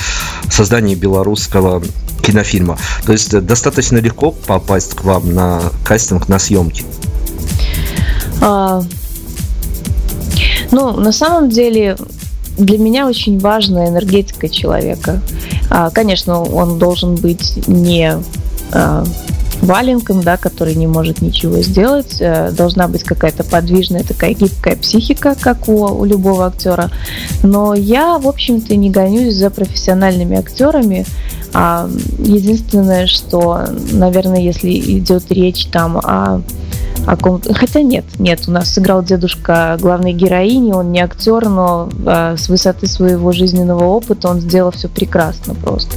создании белорусского кинофильма. То есть э, достаточно легко попасть к вам на кастинг, на съемки. А, ну, на самом деле, для меня очень важна энергетика человека. А, конечно, он должен быть не а, валенком, да, который не может ничего сделать. Э, должна быть какая-то подвижная такая гибкая психика, как у, у любого актера. Но я, в общем-то, не гонюсь за профессиональными актерами. А единственное, что, наверное, если идет речь там о о ком Хотя нет, нет, у нас сыграл дедушка главной героини, он не актер, но э, с высоты своего жизненного опыта он сделал все прекрасно просто.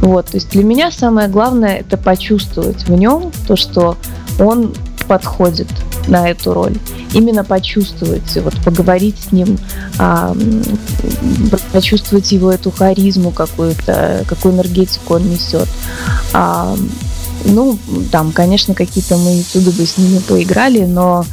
Вот, то есть для меня самое главное это почувствовать в нем то, что он подходит на эту роль. Именно почувствовать, вот поговорить с ним, а, почувствовать его эту харизму какую-то, какую энергетику он несет. А, ну, там, конечно, какие-то мы этюды бы с ними поиграли, но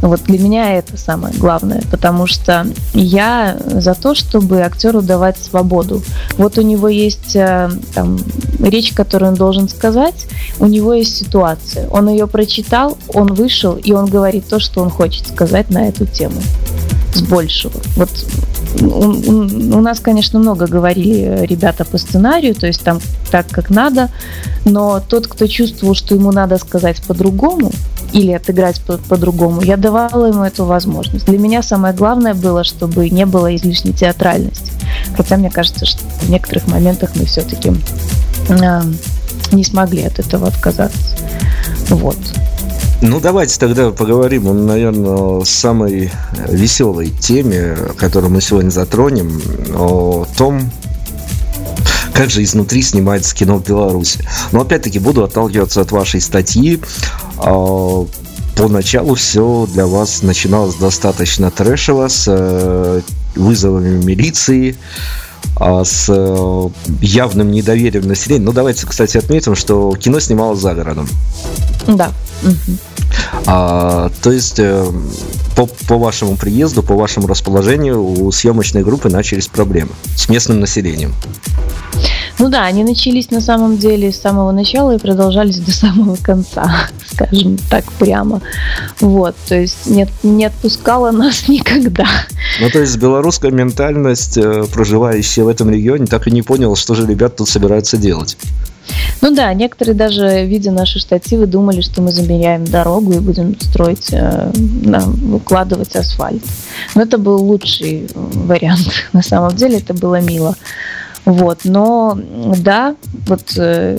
вот для меня это самое главное, потому что я за то, чтобы актеру давать свободу. Вот у него есть э, там, речь, которую он должен сказать, у него есть ситуация. Он ее прочитал, он вышел, и он говорит то, что он хочет сказать на эту тему с большего. Вот у, нас, конечно, много говорили ребята по сценарию, то есть там так, как надо, но тот, кто чувствовал, что ему надо сказать по-другому или отыграть по- по-другому, я давала ему эту возможность. Для меня самое главное было, чтобы не было излишней театральности. Хотя мне кажется, что в некоторых моментах мы все-таки э, не смогли от этого отказаться. Вот. Ну, давайте тогда поговорим, наверное, о самой веселой теме, которую мы сегодня затронем, о том, как же изнутри снимается кино в Беларуси. Но опять-таки буду отталкиваться от вашей статьи. А, поначалу все для вас начиналось достаточно трэшево, с э, вызовами милиции, а, с э, явным недоверием населения. Ну, давайте, кстати, отметим, что кино снималось за городом. Да. А, то есть э, по, по вашему приезду, по вашему расположению у съемочной группы начались проблемы с местным населением. Ну да, они начались на самом деле с самого начала и продолжались до самого конца, скажем так прямо. Вот, то есть не, не отпускала нас никогда. Ну то есть белорусская ментальность, э, проживающая в этом регионе, так и не поняла, что же ребят тут собираются делать. Ну да, некоторые даже, видя наши штативы, думали, что мы замеряем дорогу и будем строить, э, укладывать асфальт. Но это был лучший вариант. На самом деле это было мило. Вот, но да, вот э,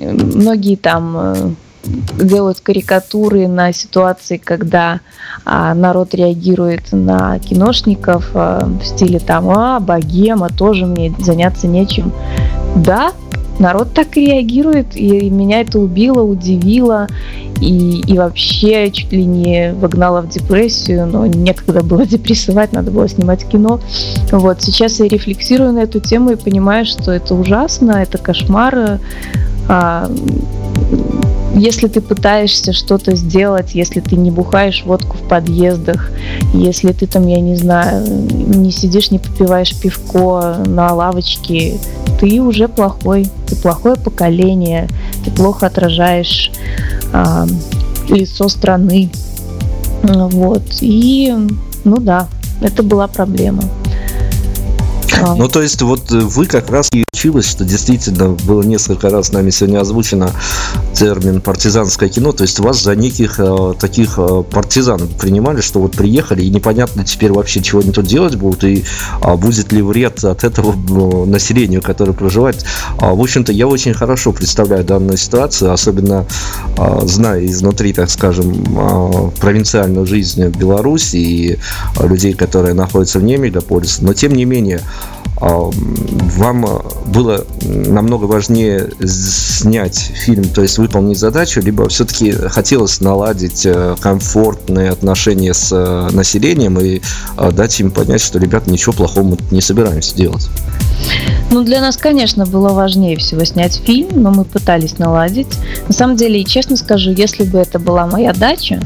многие там э, делают карикатуры на ситуации, когда а, народ реагирует на киношников а, в стиле там, а, богема, тоже мне заняться нечем. Да, народ так реагирует, и меня это убило, удивило, и, и вообще чуть ли не вогнало в депрессию, но некогда было депрессовать, надо было снимать кино. Вот, сейчас я рефлексирую на эту тему и понимаю, что это ужасно, это кошмар, а, если ты пытаешься что-то сделать, если ты не бухаешь водку в подъездах, если ты там, я не знаю, не сидишь, не попиваешь пивко на лавочке, ты уже плохой, ты плохое поколение, ты плохо отражаешь а, лицо страны. Вот. И, ну да, это была проблема. Ну, то есть, вот вы как раз и училась, что действительно было несколько раз с нами сегодня озвучено термин партизанское кино, то есть вас за неких э, таких э, партизан принимали, что вот приехали и непонятно теперь вообще чего они тут делать будут и э, будет ли вред от этого э, населению, которое проживает. А, в общем-то, я очень хорошо представляю данную ситуацию, особенно э, зная изнутри, так скажем, э, провинциальную жизнь Беларуси и э, людей, которые находятся вне мегаполиса, но тем не менее вам было намного важнее снять фильм, то есть выполнить задачу, либо все-таки хотелось наладить э, комфортные отношения с э, населением и э, дать им понять, что, ребят, ничего плохого мы не собираемся делать? Ну, для нас, конечно, было важнее всего снять фильм, но мы пытались наладить. На самом деле, и честно скажу, если бы это была моя дача,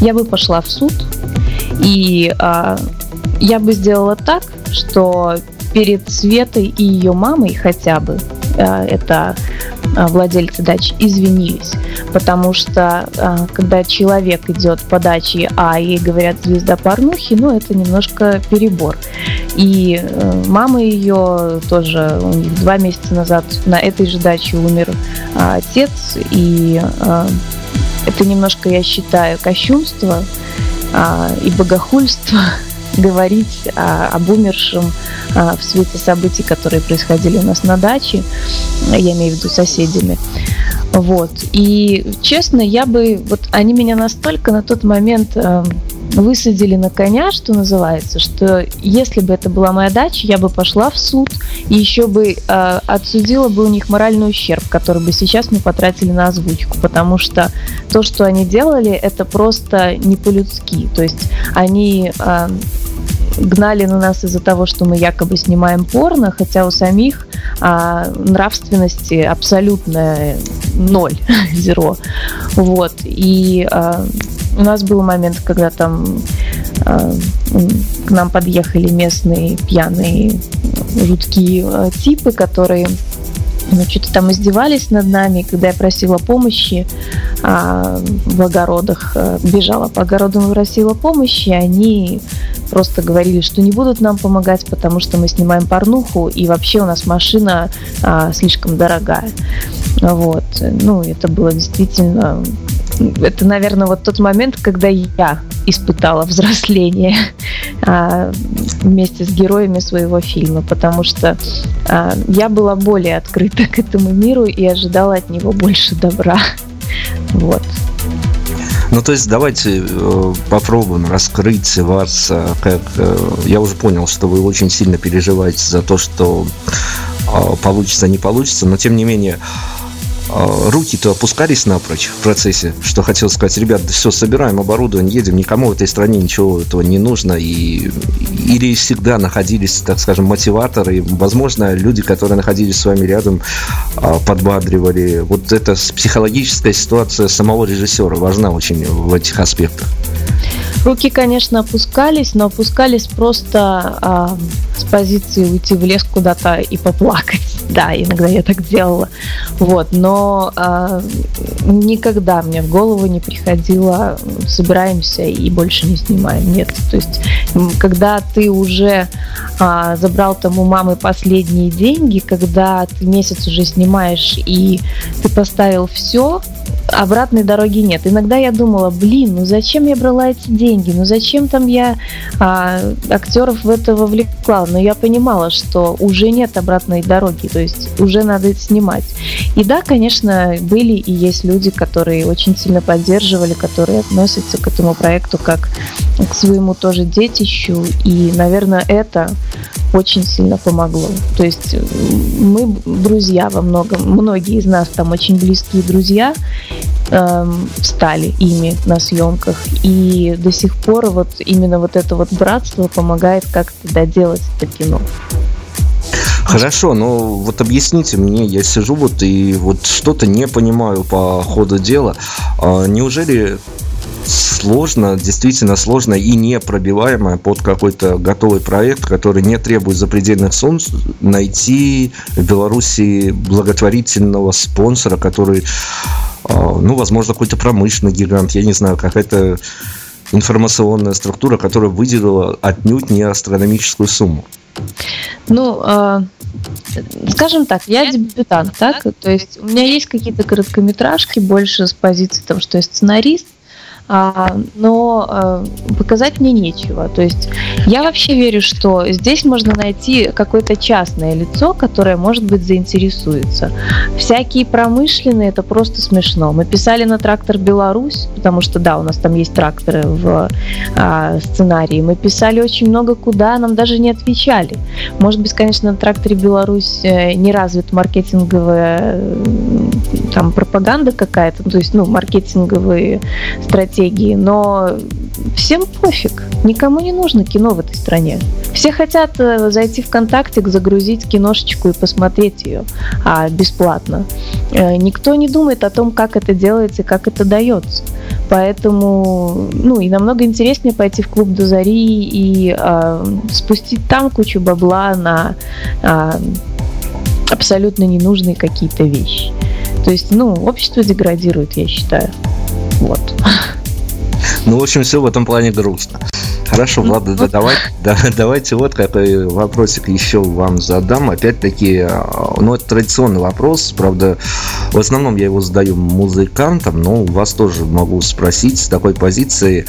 я бы пошла в суд, и а, я бы сделала так, что перед Светой и ее мамой хотя бы, э, это э, владельцы дач, извинились. Потому что э, когда человек идет по даче, а ей говорят звезда порнухи, ну это немножко перебор. И мама ее тоже, у них два месяца назад на этой же даче умер отец. И это немножко, я считаю, кощунство и богохульство говорить об умершем в свете событий, которые происходили у нас на даче, я имею в виду соседями. Вот. И честно, я бы, вот они меня настолько на тот момент э, высадили на коня, что называется, что если бы это была моя дача, я бы пошла в суд и еще бы э, отсудила бы у них моральный ущерб, который бы сейчас мы потратили на озвучку, потому что то, что они делали, это просто не по-людски. То есть они э, гнали на нас из-за того, что мы якобы снимаем порно, хотя у самих а, нравственности абсолютно ноль, зеро. Вот. И а, у нас был момент, когда там а, к нам подъехали местные пьяные жуткие а, типы, которые ну, что-то там издевались над нами, когда я просила помощи а, в огородах, а, бежала по огородам и просила помощи, они просто говорили, что не будут нам помогать, потому что мы снимаем порнуху, и вообще у нас машина а, слишком дорогая. Вот. Ну, это было действительно это, наверное, вот тот момент, когда я испытала взросление а, вместе с героями своего фильма, потому что а, я была более открыта к этому миру и ожидала от него больше добра. Вот. Ну, то есть, давайте э, попробуем раскрыть вас, как э, я уже понял, что вы очень сильно переживаете за то, что э, получится, не получится, но тем не менее, руки-то опускались напрочь в процессе, что хотел сказать, ребят, все, собираем оборудование, едем, никому в этой стране ничего этого не нужно, и, или всегда находились, так скажем, мотиваторы, и, возможно, люди, которые находились с вами рядом, а, подбадривали. Вот эта психологическая ситуация самого режиссера важна очень в этих аспектах. Руки, конечно, опускались, но опускались просто а, с позиции уйти в лес куда-то и поплакать. Да, иногда я так делала. Вот, но а, никогда мне в голову не приходило собираемся и больше не снимаем. Нет, то есть когда ты уже а, забрал там у мамы последние деньги, когда ты месяц уже снимаешь и ты поставил все, обратной дороги нет. Иногда я думала, блин, ну зачем я брала эти деньги, ну зачем там я а, актеров в это вовлекла, но я понимала, что уже нет обратной дороги, то есть уже надо это снимать. И да, конечно, были и есть люди, которые очень сильно поддерживали, которые относятся к этому проекту как к своему тоже детищу, и, наверное, это очень сильно помогло. То есть мы друзья во многом, многие из нас там очень близкие друзья эм, стали ими на съемках, и до сих пор вот именно вот это вот братство помогает как-то доделать это кино. Хорошо, но вот объясните мне, я сижу вот и вот что-то не понимаю по ходу дела. А неужели сложно, действительно сложно и непробиваемое под какой-то готовый проект, который не требует запредельных сумм, найти в Беларуси благотворительного спонсора, который, а, ну, возможно, какой-то промышленный гигант, я не знаю, какая-то информационная структура, которая выделила отнюдь не астрономическую сумму. Ну, э, скажем так, я дебютант, так? То есть у меня есть какие-то короткометражки больше с позиции того, что я сценарист, но а, показать мне нечего. То есть я вообще верю, что здесь можно найти какое-то частное лицо, которое, может быть, заинтересуется. Всякие промышленные, это просто смешно. Мы писали на трактор Беларусь, потому что, да, у нас там есть тракторы в а, сценарии. Мы писали очень много куда, нам даже не отвечали. Может быть, конечно, на тракторе Беларусь э, не развит маркетинговая там пропаганда какая-то, то есть, ну, маркетинговые стратегии стратегии, но всем пофиг. Никому не нужно кино в этой стране. Все хотят э, зайти в ВКонтакте, загрузить киношечку и посмотреть ее а, бесплатно. Э, никто не думает о том, как это делается и как это дается. Поэтому, ну, и намного интереснее пойти в клуб до зари и а, спустить там кучу бабла на а, абсолютно ненужные какие-то вещи. То есть, ну, общество деградирует, я считаю. Вот. Ну, в общем, все в этом плане грустно. Хорошо, ну, Влада, да, давай, да, давайте вот какой вопросик еще вам задам. Опять-таки, а, ну, это традиционный вопрос, правда, в основном я его задаю музыкантам, но вас тоже могу спросить с такой позиции.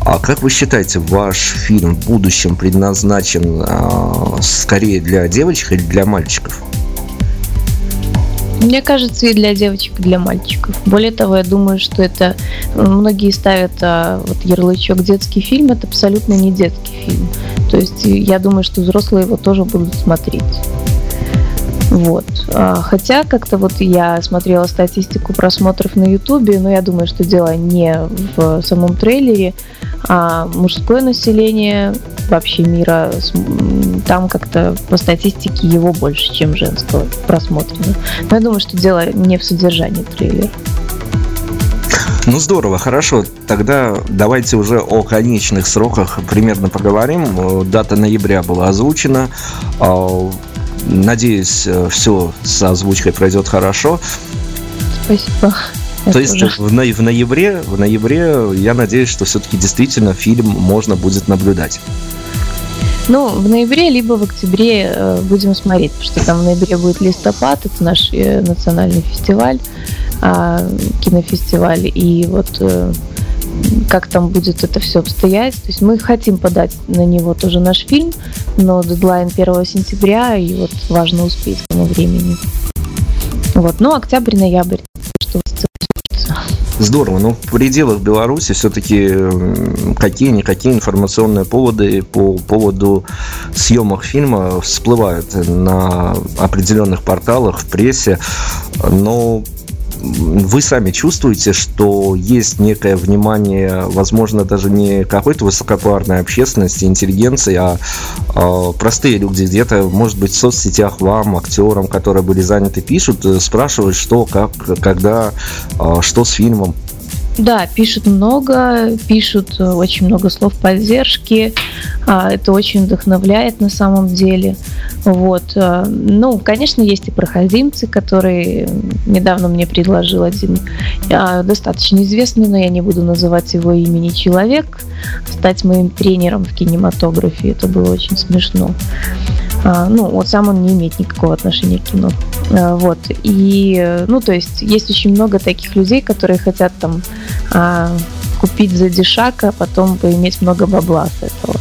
А как вы считаете, ваш фильм в будущем предназначен а, скорее для девочек или для мальчиков? Мне кажется, и для девочек, и для мальчиков. Более того, я думаю, что это многие ставят а, вот ярлычок детский фильм, это абсолютно не детский фильм. То есть я думаю, что взрослые его тоже будут смотреть. Вот. А, хотя как-то вот я смотрела статистику просмотров на Ютубе, но я думаю, что дело не в самом трейлере, а мужское население вообще мира, там как-то по статистике его больше, чем женского просмотрено. Но я думаю, что дело не в содержании трейлера. Ну здорово, хорошо. Тогда давайте уже о конечных сроках примерно поговорим. Дата ноября была озвучена. А, надеюсь, все с озвучкой пройдет хорошо. Спасибо. То есть в, но- в ноябре, в ноябре я надеюсь, что все-таки действительно фильм можно будет наблюдать. Ну, в ноябре, либо в октябре э, будем смотреть, потому что там в ноябре будет листопад, это наш э, национальный фестиваль, э, кинофестиваль, и вот э, как там будет это все обстоять. То есть мы хотим подать на него тоже наш фильм, но дедлайн 1 сентября, и вот важно успеть к тому времени. Вот, ну, октябрь-ноябрь, что Здорово, но в пределах Беларуси все-таки какие-никакие информационные поводы по поводу съемок фильма всплывают на определенных порталах, в прессе, но вы сами чувствуете, что есть некое внимание, возможно, даже не какой-то высокопарной общественности, интеллигенции, а, а простые люди где-то, может быть, в соцсетях вам, актерам, которые были заняты, пишут, э, спрашивают, что, как, когда, а, что с фильмом. Да, пишут много, пишут э, очень много слов поддержки. А, это очень вдохновляет на самом деле. Вот. Э, ну, конечно, есть и проходимцы, которые недавно мне предложил один а, достаточно известный, но я не буду называть его имени человек, стать моим тренером в кинематографе. Это было очень смешно. А, ну, вот сам он не имеет никакого отношения к кино. А, вот. И, ну, то есть, есть очень много таких людей, которые хотят там купить за дешак, а потом поиметь много бабла с этого.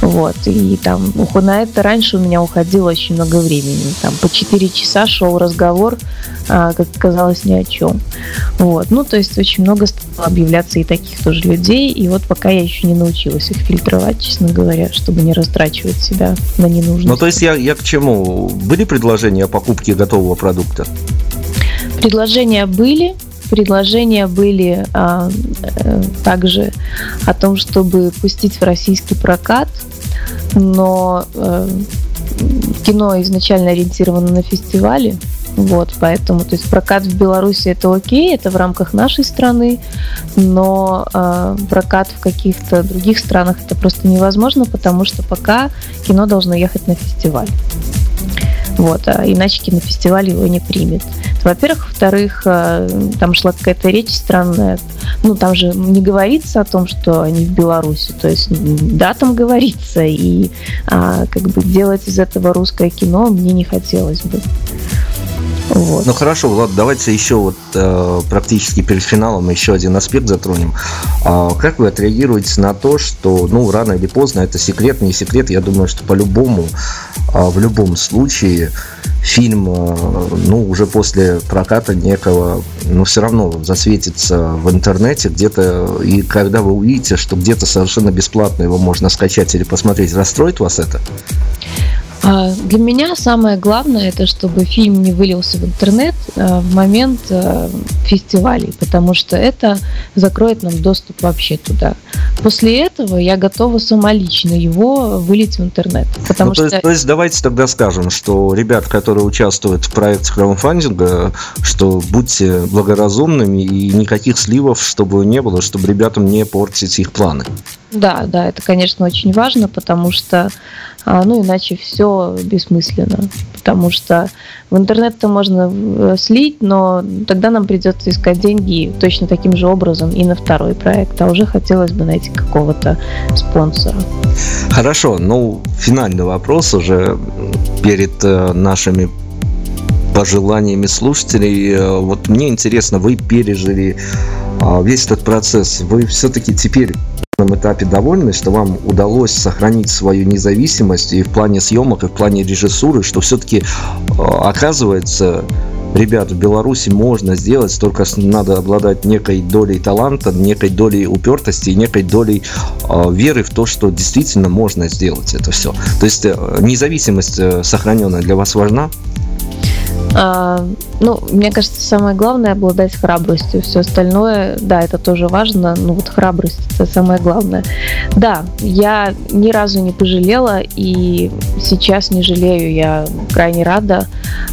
Вот. И там на это раньше у меня уходило очень много времени. Там по 4 часа шел разговор, а, как казалось, ни о чем. Вот. Ну, то есть очень много стало объявляться и таких тоже людей. И вот пока я еще не научилась их фильтровать, честно говоря, чтобы не растрачивать себя на ненужные. Ну, то есть я, я к чему? Были предложения о покупке готового продукта? Предложения были, предложения были а, а, также о том, чтобы пустить в российский прокат, но а, кино изначально ориентировано на фестивали, вот, поэтому, то есть прокат в Беларуси это окей, это в рамках нашей страны, но э, прокат в каких-то других странах это просто невозможно, потому что пока кино должно ехать на фестиваль. Вот, а иначе кинофестиваль его не примет. Во-первых, во-вторых, э, там шла какая-то речь странная. Ну, там же не говорится о том, что они в Беларуси. То есть, да, там говорится. И а, как бы делать из этого русское кино мне не хотелось бы. Вот. Ну хорошо, Влад, давайте еще вот э, практически перед финалом еще один аспект затронем. А как вы отреагируете на то, что, ну, рано или поздно, это секрет, не секрет, я думаю, что по-любому, э, в любом случае, фильм, э, ну, уже после проката некого, ну, все равно засветится в интернете где-то, и когда вы увидите, что где-то совершенно бесплатно его можно скачать или посмотреть, расстроит вас это? А, для меня самое главное это, чтобы фильм не вылился в интернет а, в момент а, фестивалей, потому что это закроет нам доступ вообще туда. После этого я готова самолично его вылить в интернет. Потому ну, то, что... есть, то есть давайте тогда скажем, что ребят, которые участвуют в проекте краудфандинга, что будьте благоразумными и никаких сливов, чтобы не было, чтобы ребятам не портить их планы. Да, да, это, конечно, очень важно, потому что, ну, иначе все бессмысленно. потому что в интернет-то можно э, слить, но тогда нам придется искать деньги точно таким же образом и на второй проект, а уже хотелось бы найти какого-то спонсора. Хорошо, ну, финальный вопрос уже перед э, нашими пожеланиями слушателей. Э, вот мне интересно, вы пережили а, весь этот процесс. Вы все-таки теперь этом этапе довольны, что вам удалось сохранить свою независимость и в плане съемок, и в плане режиссуры, что все-таки а, оказывается ребят, в Беларуси можно сделать, только надо обладать некой долей таланта, некой долей упертости и некой долей э, веры в то, что действительно можно сделать это все. То есть э, независимость э, сохраненная для вас важна? А, ну, мне кажется, самое главное обладать храбростью. Все остальное, да, это тоже важно. Ну вот храбрость это самое главное. Да, я ни разу не пожалела и сейчас не жалею. Я крайне рада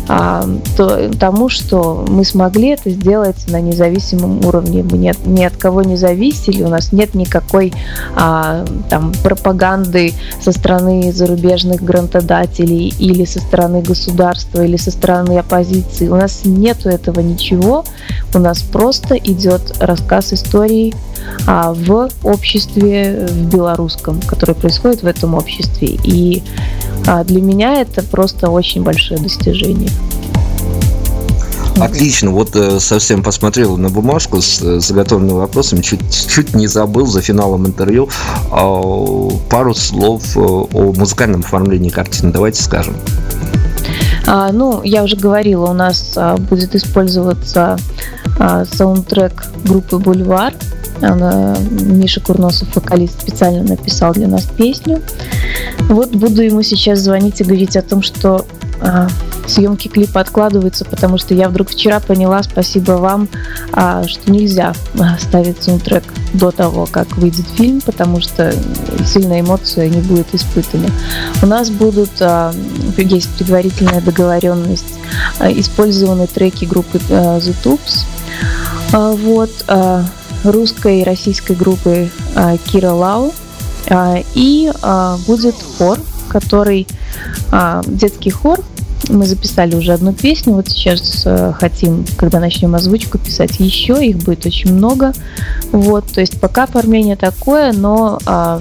а, то, тому, что мы смогли это сделать на независимом уровне. Мы нет, ни от кого не зависели. У нас нет никакой а, там пропаганды со стороны зарубежных грантодателей или со стороны государства или со стороны оппозиции. У нас нету этого ничего. У нас просто идет рассказ истории а, в обществе в белорусском, который происходит в этом обществе. И а, для меня это просто очень большое достижение. Отлично, вот э, совсем посмотрел на бумажку с э, заготовленными вопросами, чуть, чуть не забыл за финалом интервью э, пару слов э, о музыкальном оформлении картины. Давайте скажем. А, ну, я уже говорила, у нас а, будет использоваться а, саундтрек группы Бульвар. Миша Курносов, вокалист, специально написал для нас песню. Вот буду ему сейчас звонить и говорить о том, что съемки клипа откладываются, потому что я вдруг вчера поняла, спасибо вам, а, что нельзя а, ставить саундтрек до того, как выйдет фильм, потому что сильная эмоция не будет испытана. У нас будут, есть предварительная договоренность, использованы треки группы The Tubes, вот, русской и российской группы Кира Лау, и будет хор, который детский хор, мы записали уже одну песню, вот сейчас э, хотим, когда начнем озвучку, писать еще, их будет очень много. Вот, то есть пока оформление такое, но э,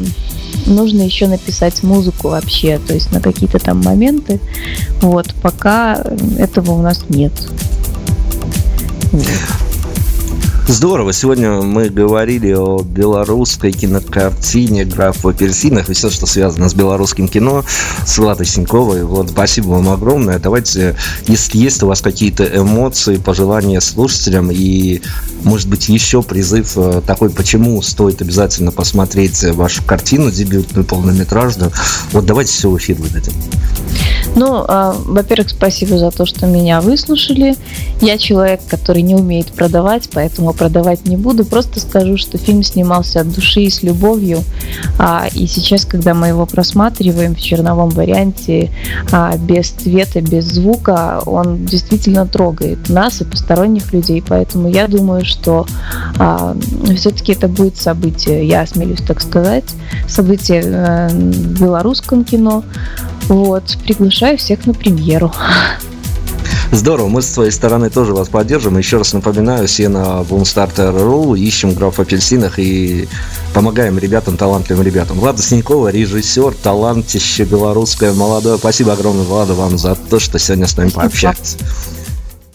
нужно еще написать музыку вообще, то есть на какие-то там моменты. Вот, пока этого у нас нет. Вот. Здорово. Сегодня мы говорили о белорусской кинокартине «Граф в апельсинах» и все, что связано с белорусским кино с Владой Синьковой. Вот, спасибо вам огромное. Давайте, если есть у вас какие-то эмоции, пожелания слушателям и, может быть, еще призыв э, такой, почему стоит обязательно посмотреть вашу картину дебютную, полнометражную, вот давайте все в эфир выдадим. Ну, э, во-первых, спасибо за то, что меня выслушали. Я человек, который не умеет продавать, поэтому продавать не буду. Просто скажу, что фильм снимался от души и с любовью. А, и сейчас, когда мы его просматриваем в черновом варианте, а, без цвета, без звука, он действительно трогает нас и посторонних людей. Поэтому я думаю, что а, все-таки это будет событие, я осмелюсь так сказать, событие э, в белорусском кино. Вот, приглашаю всех на премьеру. Здорово, мы с своей стороны тоже вас поддержим. Еще раз напоминаю, все на boomstarter.ru, ищем граф в апельсинах и помогаем ребятам, талантливым ребятам. Влада Синькова, режиссер, талантище белорусское, молодое. Спасибо огромное, Влада, вам за то, что сегодня с нами пообщались.